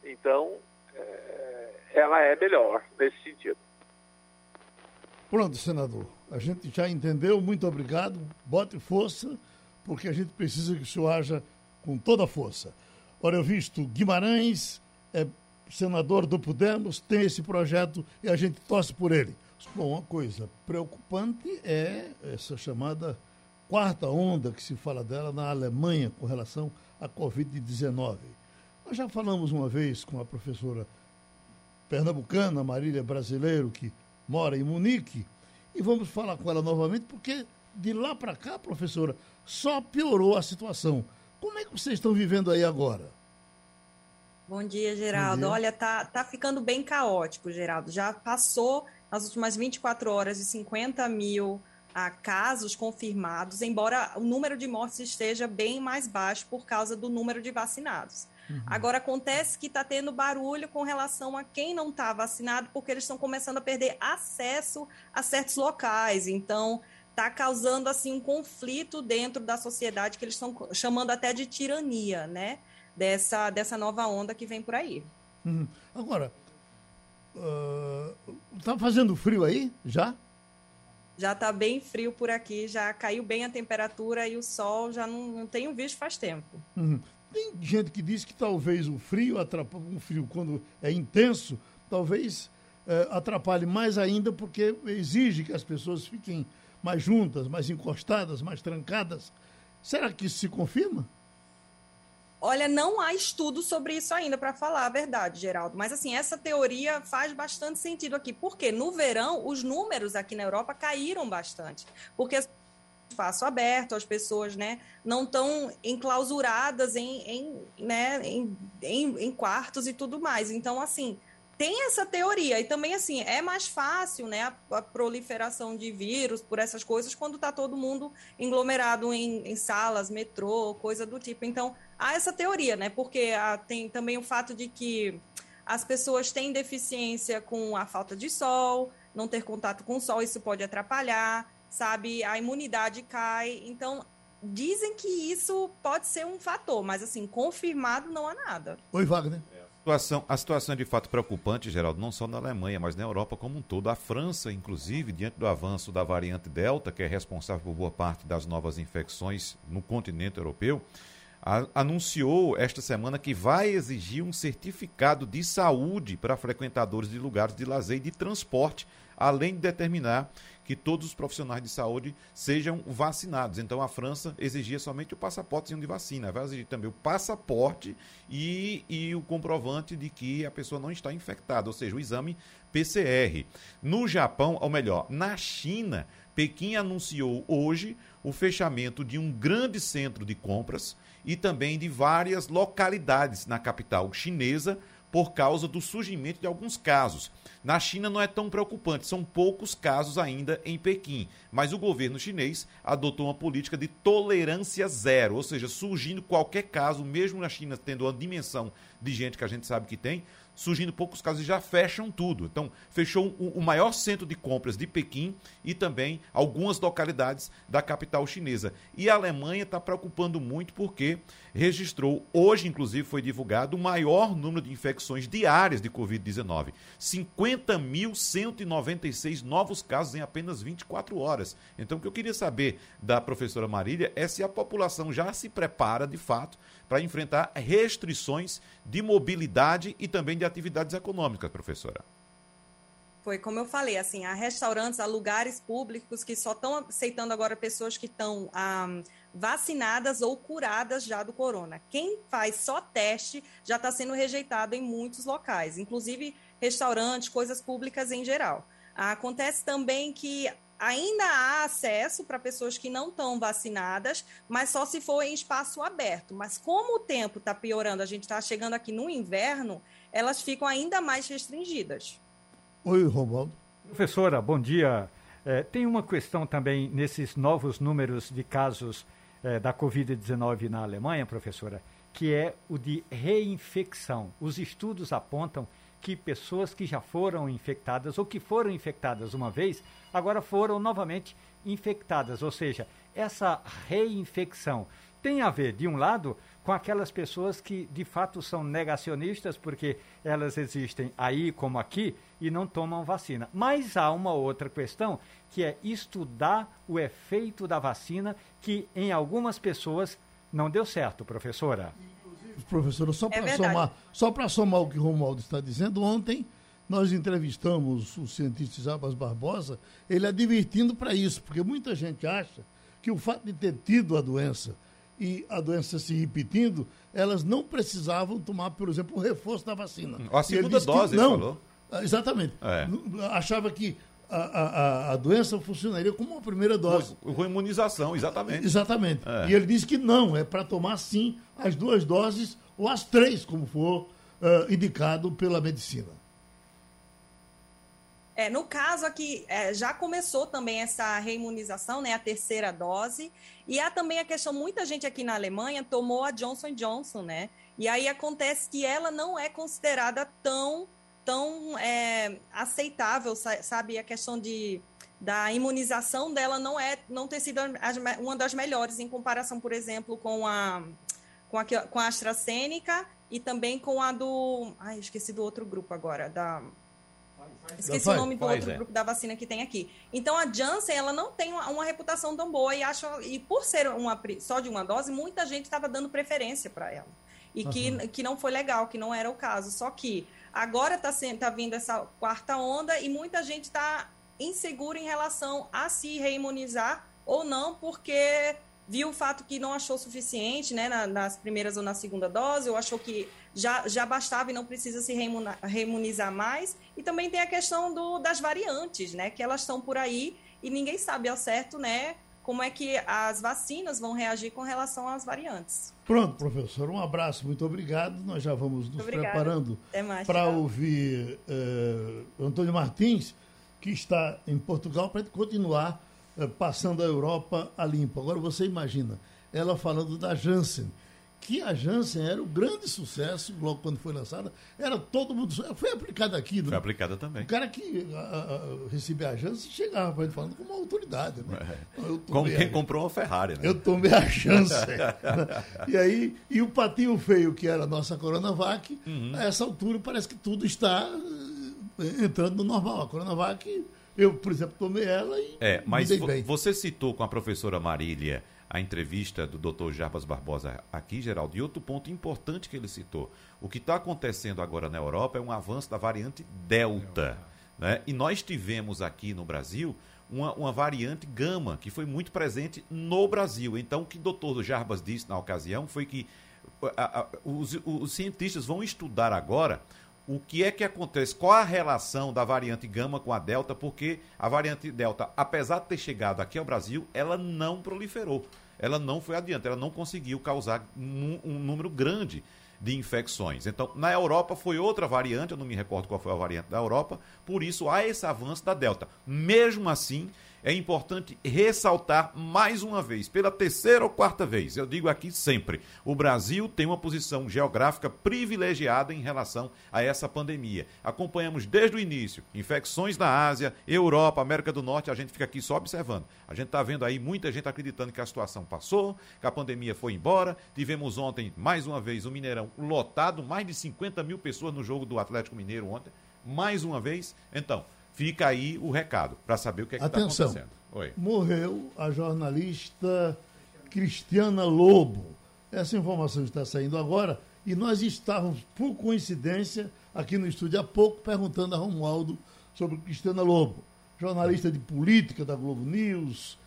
Então, é, ela é melhor nesse sentido. Pronto, senador. A gente já entendeu. Muito obrigado. Bote força, porque a gente precisa que o senhor haja com toda a força. Ora, eu visto Guimarães, é senador do Podemos, tem esse projeto e a gente torce por ele. Bom, uma coisa preocupante é essa chamada quarta onda que se fala dela na Alemanha com relação à Covid-19. Nós já falamos uma vez com a professora pernambucana, Marília Brasileiro, que mora em Munique, e vamos falar com ela novamente, porque de lá para cá, professora, só piorou a situação. Como é que vocês estão vivendo aí agora? Bom dia, Geraldo. Bom dia. Olha, tá, tá ficando bem caótico, Geraldo. Já passou nas últimas 24 horas de 50 mil a casos confirmados, embora o número de mortes esteja bem mais baixo por causa do número de vacinados. Uhum. Agora, acontece que está tendo barulho com relação a quem não está vacinado, porque eles estão começando a perder acesso a certos locais. Então, está causando assim um conflito dentro da sociedade que eles estão chamando até de tirania, né? Dessa, dessa nova onda que vem por aí. Uhum. Agora, está uh, fazendo frio aí já? Já está bem frio por aqui, já caiu bem a temperatura e o sol já não, não tenho visto faz tempo. Uhum. Tem gente que diz que talvez o frio, um frio quando é intenso, talvez é, atrapalhe mais ainda porque exige que as pessoas fiquem mais juntas, mais encostadas, mais trancadas. Será que isso se confirma? Olha, não há estudo sobre isso ainda, para falar a verdade, Geraldo. Mas, assim, essa teoria faz bastante sentido aqui. Porque no verão, os números aqui na Europa caíram bastante. Porque espaço aberto, as pessoas né, não estão enclausuradas em, em, né, em, em, em quartos e tudo mais. Então, assim, tem essa teoria. E também, assim, é mais fácil, né, a, a proliferação de vírus por essas coisas quando está todo mundo englomerado em, em, salas, metrô, coisa do tipo. Então, há essa teoria, né? Porque há, tem também o fato de que as pessoas têm deficiência com a falta de sol, não ter contato com o sol, isso pode atrapalhar, sabe? A imunidade cai. Então, dizem que isso pode ser um fator, mas assim, confirmado não há nada. Oi, Wagner. Situação, a situação é de fato preocupante, Geraldo, não só na Alemanha, mas na Europa como um todo. A França, inclusive, diante do avanço da variante Delta, que é responsável por boa parte das novas infecções no continente europeu, anunciou esta semana que vai exigir um certificado de saúde para frequentadores de lugares de lazer e de transporte, além de determinar que todos os profissionais de saúde sejam vacinados. Então a França exigia somente o passaporte de vacina, vai exigir também o passaporte e, e o comprovante de que a pessoa não está infectada, ou seja, o exame PCR. No Japão, ou melhor, na China, Pequim anunciou hoje o fechamento de um grande centro de compras e também de várias localidades na capital chinesa por causa do surgimento de alguns casos. Na China não é tão preocupante, são poucos casos ainda em Pequim, mas o governo chinês adotou uma política de tolerância zero, ou seja, surgindo qualquer caso, mesmo na China tendo a dimensão de gente que a gente sabe que tem, surgindo poucos casos e já fecham tudo. Então, fechou o, o maior centro de compras de Pequim e também algumas localidades da capital chinesa. E a Alemanha está preocupando muito porque registrou, hoje inclusive foi divulgado, o maior número de infecções diárias de Covid-19. 50.196 novos casos em apenas 24 horas. Então, o que eu queria saber da professora Marília é se a população já se prepara, de fato, para enfrentar restrições de mobilidade e também de atividades econômicas, professora. Foi como eu falei, assim, há restaurantes, há lugares públicos que só estão aceitando agora pessoas que estão ah, vacinadas ou curadas já do corona. Quem faz só teste já está sendo rejeitado em muitos locais, inclusive restaurantes, coisas públicas em geral. Acontece também que ainda há acesso para pessoas que não estão vacinadas, mas só se for em espaço aberto. Mas como o tempo está piorando, a gente está chegando aqui no inverno, elas ficam ainda mais restringidas. Oi, Romualdo. Professora, bom dia. É, tem uma questão também nesses novos números de casos é, da Covid-19 na Alemanha, professora, que é o de reinfecção. Os estudos apontam que pessoas que já foram infectadas ou que foram infectadas uma vez, agora foram novamente infectadas. Ou seja, essa reinfecção tem a ver, de um lado, com aquelas pessoas que de fato são negacionistas, porque elas existem aí como aqui e não tomam vacina. Mas há uma outra questão, que é estudar o efeito da vacina, que em algumas pessoas não deu certo, professora. Professora, só para é somar, só para somar o que o Romualdo está dizendo, ontem nós entrevistamos o cientista Jabas Barbosa, ele advertindo para isso, porque muita gente acha que o fato de ter tido a doença e a doença se repetindo, elas não precisavam tomar, por exemplo, o reforço da vacina. A segunda dose, não. falou. Ah, exatamente. É. Achava que a, a, a, doença funcionaria como uma primeira dose. Com, com imunização, exatamente. Exatamente. É. E ele disse que não, é para tomar sim as duas doses ou as três, como for uh, indicado pela medicina. É, no caso aqui, é, já começou também essa reimunização, né, a terceira dose, e há também a questão, muita gente aqui na Alemanha tomou a Johnson Johnson, né, e aí acontece que ela não é considerada tão, tão é, aceitável, sabe, a questão de, da imunização dela não é, não ter sido uma das melhores em comparação, por exemplo, com a, com a, com a AstraZeneca e também com a do, ai, esqueci do outro grupo agora, da Esqueci o nome do outro é. grupo da vacina que tem aqui. Então a Janssen ela não tem uma, uma reputação tão boa e acho e por ser uma só de uma dose, muita gente estava dando preferência para ela. E uhum. que, que não foi legal, que não era o caso. Só que agora está tá vindo essa quarta onda e muita gente está insegura em relação a se reimunizar ou não, porque viu o fato que não achou suficiente, né, nas primeiras ou na segunda dose, ou achou que já, já bastava e não precisa se reimunizar mais. E também tem a questão do, das variantes, né, que elas estão por aí e ninguém sabe ao certo, né, como é que as vacinas vão reagir com relação às variantes. Pronto, professor, um abraço, muito obrigado. Nós já vamos nos preparando para ouvir uh, Antônio Martins, que está em Portugal, para continuar eh, passando a Europa a limpo. Agora você imagina, ela falando da Janssen, que a Janssen era o grande sucesso, logo quando foi lançada, era todo mundo. Foi aplicada aqui, né? Foi aplicada também. O cara que a, a, recebia a Janssen chegava para ele falando com uma autoridade, né? É. Como quem a, comprou uma Ferrari, né? Eu tomei a [LAUGHS] Janssen. E aí, e o patinho feio, que era a nossa Coronavac, uhum. a essa altura parece que tudo está eh, entrando no normal. A Coronavac eu, por exemplo, tomei ela e. É, mas você citou com a professora Marília a entrevista do Dr. Jarbas Barbosa aqui, Geraldo, e outro ponto importante que ele citou. O que está acontecendo agora na Europa é um avanço da variante Delta. Né? E nós tivemos aqui no Brasil uma, uma variante Gama, que foi muito presente no Brasil. Então, o que o doutor Jarbas disse na ocasião foi que a, a, os, os cientistas vão estudar agora o que é que acontece, qual a relação da variante gama com a delta, porque a variante delta, apesar de ter chegado aqui ao Brasil, ela não proliferou, ela não foi adiante, ela não conseguiu causar um, um número grande de infecções. Então, na Europa foi outra variante, eu não me recordo qual foi a variante da Europa, por isso há esse avanço da delta. Mesmo assim, é importante ressaltar mais uma vez, pela terceira ou quarta vez, eu digo aqui sempre: o Brasil tem uma posição geográfica privilegiada em relação a essa pandemia. Acompanhamos desde o início infecções na Ásia, Europa, América do Norte, a gente fica aqui só observando. A gente está vendo aí muita gente acreditando que a situação passou, que a pandemia foi embora. Tivemos ontem, mais uma vez, o Mineirão lotado, mais de 50 mil pessoas no jogo do Atlético Mineiro ontem. Mais uma vez. Então, Fica aí o recado para saber o que é está acontecendo. Oi. Morreu a jornalista Cristiana Lobo. Essa informação está saindo agora e nós estávamos, por coincidência, aqui no estúdio há pouco, perguntando a Romualdo sobre Cristiana Lobo, jornalista de política da Globo News,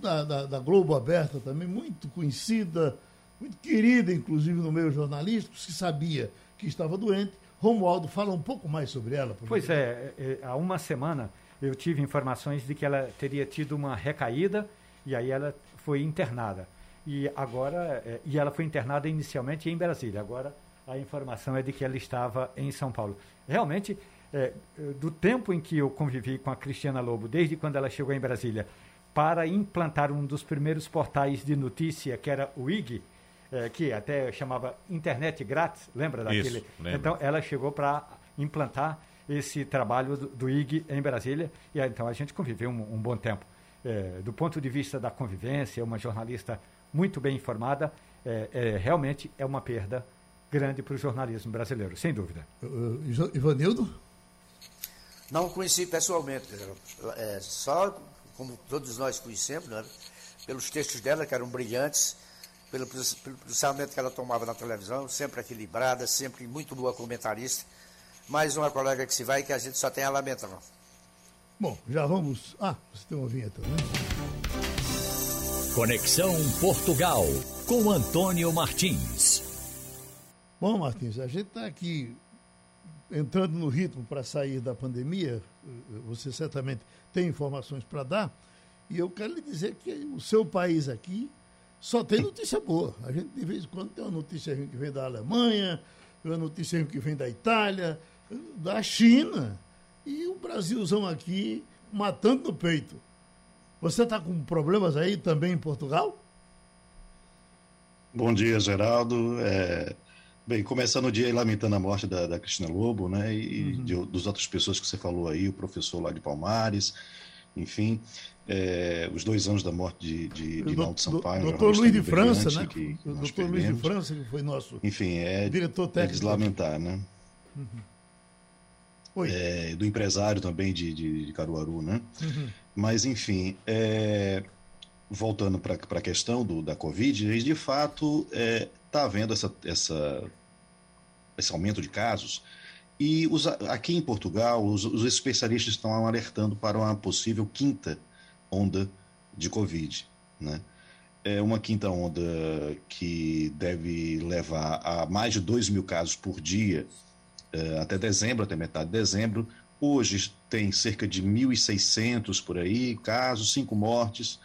da, da, da Globo Aberta também, muito conhecida, muito querida, inclusive, no meio jornalístico, se sabia que estava doente Romualdo, fala um pouco mais sobre ela. pois é, é, há uma semana eu tive informações de que ela teria tido uma recaída e aí ela foi internada. E agora, é, e ela foi internada inicialmente em Brasília. Agora a informação é de que ela estava em São Paulo. Realmente, é, do tempo em que eu convivi com a Cristiana Lobo, desde quando ela chegou em Brasília, para implantar um dos primeiros portais de notícia, que era o IG, é, que até chamava internet grátis, lembra daquele? Isso, então ela chegou para implantar esse trabalho do, do IG em Brasília. E então a gente conviveu um, um bom tempo. É, do ponto de vista da convivência, uma jornalista muito bem informada, é, é, realmente é uma perda grande para o jornalismo brasileiro, sem dúvida. Uh, Ivanildo? Não conheci pessoalmente, é, só como todos nós conhecemos, né, pelos textos dela, que eram brilhantes, pelo, pelo pensamento que ela tomava na televisão, sempre equilibrada, sempre muito boa comentarista. Mais uma colega que se vai que a gente só tem a lamentar. Bom, já vamos. Ah, você tem uma vinheta, né? Conexão Portugal com Antônio Martins. Bom, Martins, a gente está aqui entrando no ritmo para sair da pandemia. Você certamente tem informações para dar. E eu quero lhe dizer que o seu país aqui só tem notícia boa. A gente de vez em quando tem uma notícia que vem da Alemanha, uma notícia que vem da Itália, da China. E o Brasilzão aqui matando no peito. Você está com problemas aí também em Portugal? Bom dia, Geraldo. É... Bem, começando o dia lamentando a morte da, da Cristina Lobo, né? E uhum. de, dos outras pessoas que você falou aí, o professor lá de Palmares, enfim é, os dois anos da morte de, de, de Naldo Sampaio. Doutor Luiz de França, né? Que doutor Luiz de França, que foi nosso Enfim, é, diretor técnico. É de lamentar, né? Uhum. É, do empresário também de, de, de Caruaru, né? Uhum. Mas, enfim, é, voltando para a questão do, da Covid, de fato está é, havendo essa, essa, esse aumento de casos. E os, aqui em Portugal, os, os especialistas estão alertando para uma possível quinta onda de Covid. Né? É uma quinta onda que deve levar a mais de 2 mil casos por dia é, até dezembro, até metade de dezembro. Hoje tem cerca de 1.600 por aí casos, cinco mortes.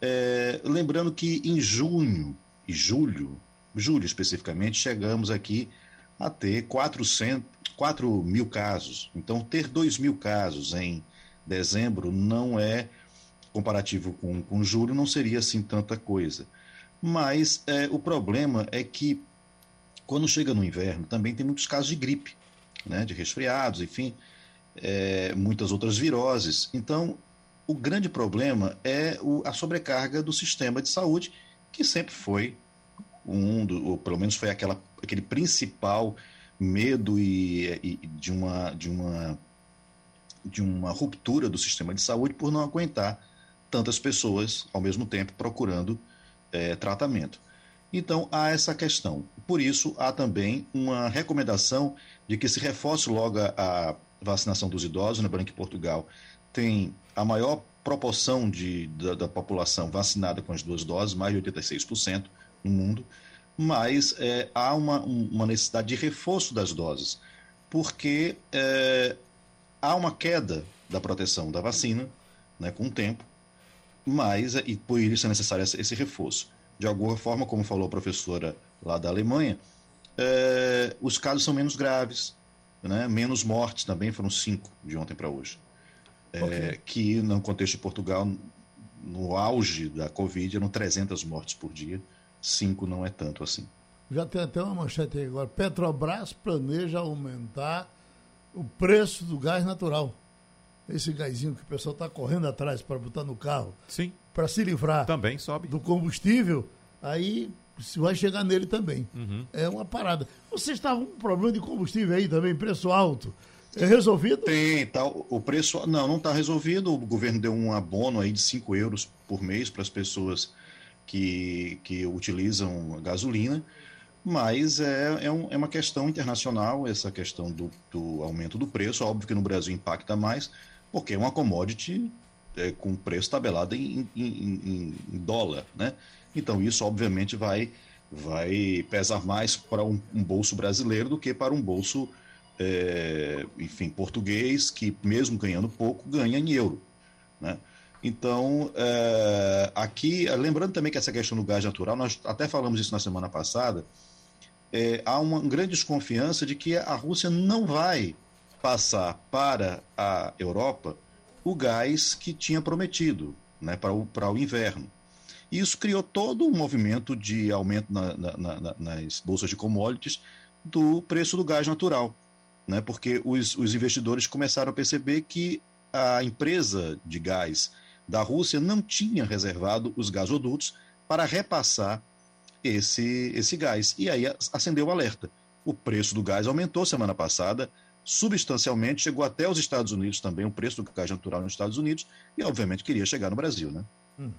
É, lembrando que em junho e julho, julho especificamente, chegamos aqui a ter 400, 4 mil casos. Então, ter 2 mil casos em dezembro não é comparativo com, com julho, não seria assim tanta coisa. Mas é, o problema é que quando chega no inverno também tem muitos casos de gripe, né, de resfriados, enfim, é, muitas outras viroses. Então, o grande problema é o, a sobrecarga do sistema de saúde, que sempre foi um, do, ou pelo menos foi aquela, aquele principal medo e, e de, uma, de, uma, de uma ruptura do sistema de saúde por não aguentar tantas pessoas ao mesmo tempo procurando é, tratamento. Então há essa questão. Por isso há também uma recomendação de que se reforce logo a vacinação dos idosos. Lembrando que Portugal tem a maior proporção de, da, da, população vacinada com as duas doses, mais de 86% no mundo, mas é, há uma, uma, necessidade de reforço das doses, porque é, há uma queda da proteção da vacina né, com o tempo, mas e por isso é necessário esse reforço. De alguma forma, como falou a professora lá da Alemanha, é, os casos são menos graves, né? menos mortes também, foram cinco de ontem para hoje. É, okay. Que no contexto de Portugal, no auge da Covid, eram 300 mortes por dia, cinco não é tanto assim. Já tem até uma manchete aí agora. Petrobras planeja aumentar o preço do gás natural esse gásinho que o pessoal está correndo atrás para botar no carro. Sim. Para se livrar. Também sobe. Do combustível, aí vai chegar nele também. Uhum. É uma parada. Vocês estavam com um problema de combustível aí também, preço alto. É resolvido? Tem, tá, o preço. Não, não está resolvido. O governo deu um abono aí de 5 euros por mês para as pessoas que, que utilizam gasolina. Mas é, é, um, é, uma questão internacional, essa questão do, do aumento do preço. Óbvio que no Brasil impacta mais, porque é uma commodity é, com preço tabelado em, em, em, em, dólar, né? Então isso obviamente vai vai pesar mais para um, um bolso brasileiro do que para um bolso, é, enfim, português que mesmo ganhando pouco ganha em euro, né? Então, é, aqui, lembrando também que essa questão do gás natural, nós até falamos isso na semana passada, é, há uma grande desconfiança de que a Rússia não vai passar para a Europa o gás que tinha prometido né, para, o, para o inverno. E isso criou todo um movimento de aumento na, na, na, nas bolsas de commodities do preço do gás natural. né? porque os, os investidores começaram a perceber que a empresa de gás da Rússia não tinha reservado os gasodutos para repassar esse, esse gás. E aí acendeu o alerta. O preço do gás aumentou semana passada, substancialmente, chegou até os Estados Unidos também, o preço do gás natural nos Estados Unidos, e obviamente queria chegar no Brasil. Né? Uhum.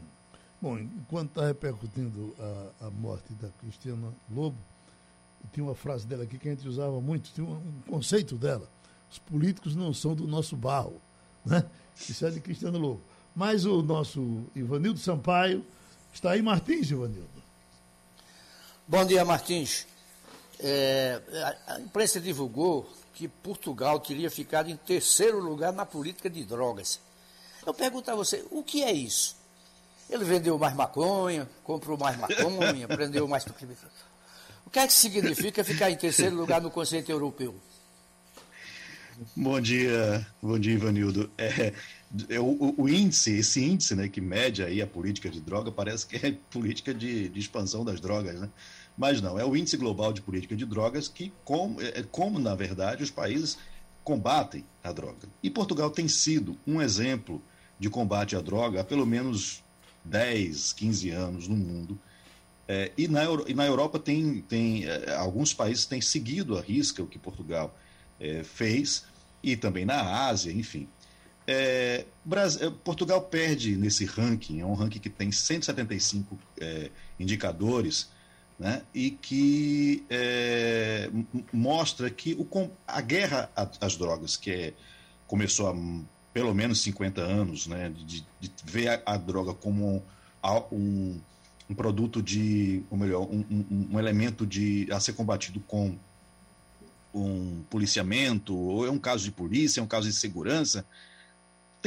Bom, enquanto está repercutindo a, a morte da Cristiana Lobo, tinha uma frase dela aqui que a gente usava muito, tinha um, um conceito dela. Os políticos não são do nosso barro. Né? Isso é de Cristiano Lobo. Mas o nosso Ivanildo Sampaio está aí, Martins, Ivanildo. Bom dia, Martins. É, a imprensa divulgou que Portugal teria ficado em terceiro lugar na política de drogas. Eu pergunto a você, o que é isso? Ele vendeu mais maconha, comprou mais maconha, [LAUGHS] prendeu mais. O que é que significa ficar em terceiro lugar no conceito europeu? Bom dia, bom dia, Ivanildo. É, é o, o, índice, esse índice né, que mede aí a política de droga, parece que é [LAUGHS] política de, de expansão das drogas, né? Mas não, é o índice global de política de drogas que, como, é, é como na verdade, os países combatem a droga. E Portugal tem sido um exemplo de combate à droga há pelo menos 10, 15 anos no mundo. É, e, na, e na Europa tem, tem é, alguns países têm seguido a risca o que Portugal é, fez, e também na Ásia, enfim. É, Brasil, é, Portugal perde nesse ranking, é um ranking que tem 175 é, indicadores, né, e que é, mostra que o, a guerra às drogas, que é, começou há pelo menos 50 anos, né, de, de ver a, a, droga como um, um, produto de, ou melhor, um, um, um, elemento de a ser combatido com um policiamento, ou é um caso de polícia, é um caso de segurança,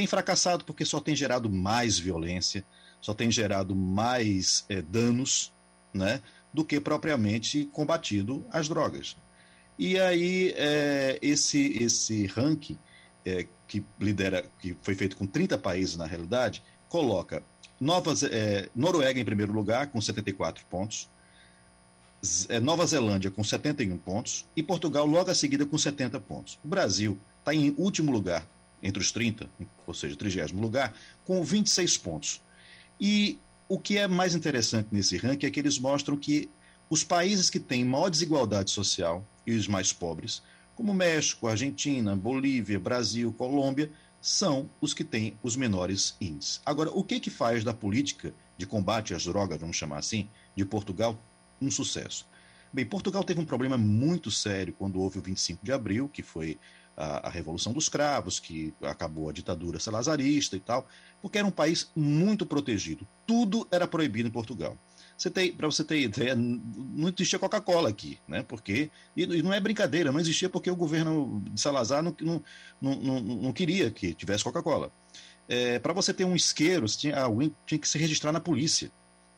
tem fracassado porque só tem gerado mais violência, só tem gerado mais é, danos, né, do que propriamente combatido as drogas. E aí é, esse esse ranking é, que lidera, que foi feito com 30 países na realidade, coloca Nova, Noruega em primeiro lugar, com 74 pontos, Nova Zelândia com 71 pontos e Portugal logo a seguida com 70 pontos. O Brasil está em último lugar, entre os 30, ou seja, 30 lugar, com 26 pontos. E o que é mais interessante nesse ranking é que eles mostram que os países que têm maior desigualdade social e os mais pobres como México, Argentina, Bolívia, Brasil, Colômbia, são os que têm os menores índices. Agora, o que que faz da política de combate às drogas, vamos chamar assim, de Portugal um sucesso? Bem, Portugal teve um problema muito sério quando houve o 25 de abril, que foi a, a Revolução dos Cravos, que acabou a ditadura salazarista e tal, porque era um país muito protegido. Tudo era proibido em Portugal. Para você ter ideia, não existia Coca-Cola aqui, né? Porque, e, não é brincadeira, não existia porque o governo de Salazar não, não, não, não queria que tivesse Coca-Cola. É, Para você ter um isqueiro, tinha, alguém tinha que se registrar na polícia.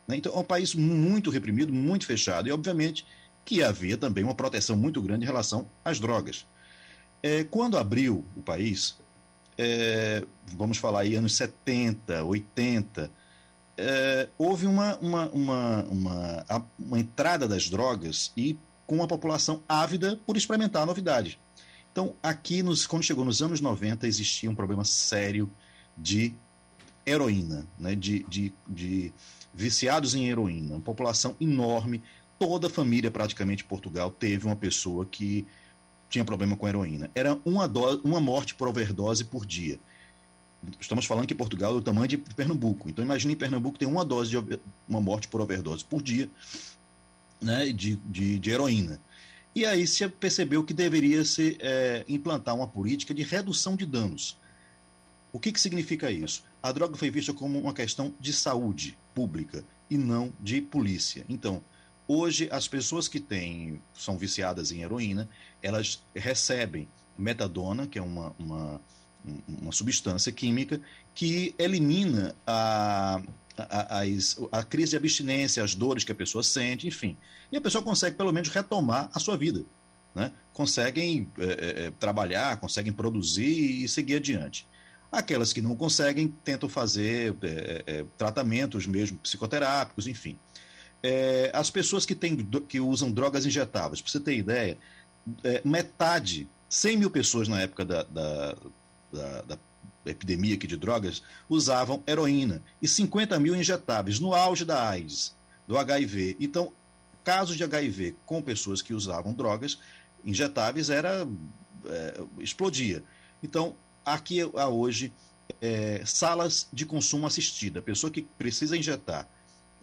Né? Então é um país muito reprimido, muito fechado. E, obviamente, que havia também uma proteção muito grande em relação às drogas. É, quando abriu o país, é, vamos falar aí anos 70, 80, é, houve uma, uma, uma, uma, uma entrada das drogas e com uma população ávida por experimentar a novidade. Então, aqui, nos, quando chegou nos anos 90, existia um problema sério de heroína, né? de, de, de viciados em heroína, uma população enorme. Toda a família, praticamente, em Portugal, teve uma pessoa que tinha problema com heroína. Era uma, do, uma morte por overdose por dia estamos falando que Portugal é o tamanho de Pernambuco. Então imagine em Pernambuco tem uma dose de uma morte por overdose por dia, né, de, de, de heroína. E aí se percebeu que deveria se é, implantar uma política de redução de danos. O que, que significa isso? A droga foi vista como uma questão de saúde pública e não de polícia. Então, hoje as pessoas que têm, são viciadas em heroína, elas recebem metadona, que é uma, uma uma substância química que elimina a, a, a, a, crise de abstinência, as dores que a pessoa sente, enfim. E a pessoa consegue, pelo menos, retomar a sua vida. Né? Conseguem é, é, trabalhar, conseguem produzir e seguir adiante. Aquelas que não conseguem tentam fazer é, tratamentos mesmo psicoterápicos, enfim. É, as pessoas que, têm, que usam drogas injetáveis, para você ter ideia, é, metade 100 mil pessoas na época da, da, da, da epidemia aqui de drogas usavam heroína e 50 mil injetáveis no auge da AIDS, do HIV. Então, casos de HIV com pessoas que usavam drogas injetáveis era é, explodia. Então, aqui há hoje é, salas de consumo assistida. A pessoa que precisa injetar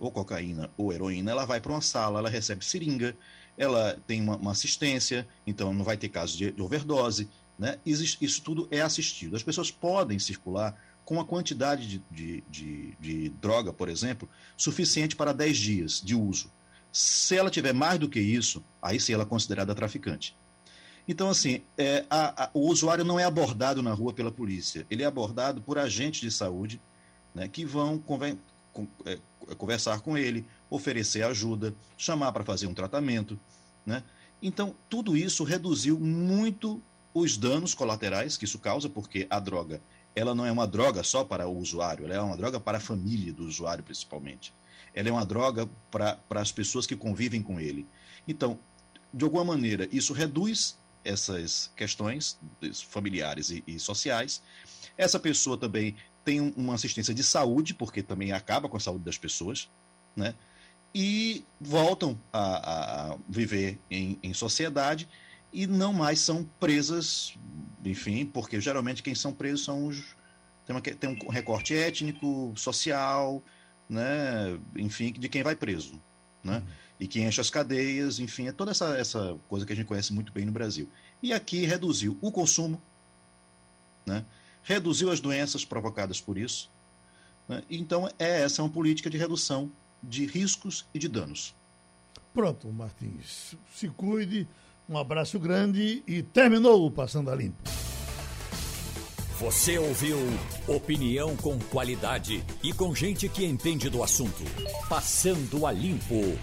ou cocaína ou heroína, ela vai para uma sala, ela recebe seringa, ela tem uma, uma assistência, então não vai ter caso de, de overdose. Né? Isso, isso, tudo é assistido. As pessoas podem circular com uma quantidade de, de, de, de droga, por exemplo, suficiente para 10 dias de uso. Se ela tiver mais do que isso, aí sim ela é considerada traficante. Então, assim, é, a, a, o usuário não é abordado na rua pela polícia, ele é abordado por agentes de saúde né, que vão com, é, conversar com ele, oferecer ajuda, chamar para fazer um tratamento. Né? Então, tudo isso reduziu muito os danos colaterais que isso causa, porque a droga ela não é uma droga só para o usuário, ela é uma droga para a família do usuário, principalmente. Ela é uma droga para, para as pessoas que convivem com ele. Então, de alguma maneira, isso reduz essas questões familiares e, e sociais. Essa pessoa também tem uma assistência de saúde, porque também acaba com a saúde das pessoas, né? E voltam a, a viver em, em sociedade e não mais são presas, enfim, porque geralmente quem são presos são os. Tem, uma, tem um recorte étnico, social, né? enfim, de quem vai preso. Né? Uhum. E que enche as cadeias, enfim, é toda essa, essa coisa que a gente conhece muito bem no Brasil. E aqui reduziu o consumo, né? Reduziu as doenças provocadas por isso. Né? Então, é essa é uma política de redução de riscos e de danos. Pronto, Martins. Se cuide, um abraço grande e terminou o Passando a Limpo. Você ouviu opinião com qualidade e com gente que entende do assunto. Passando a Limpo.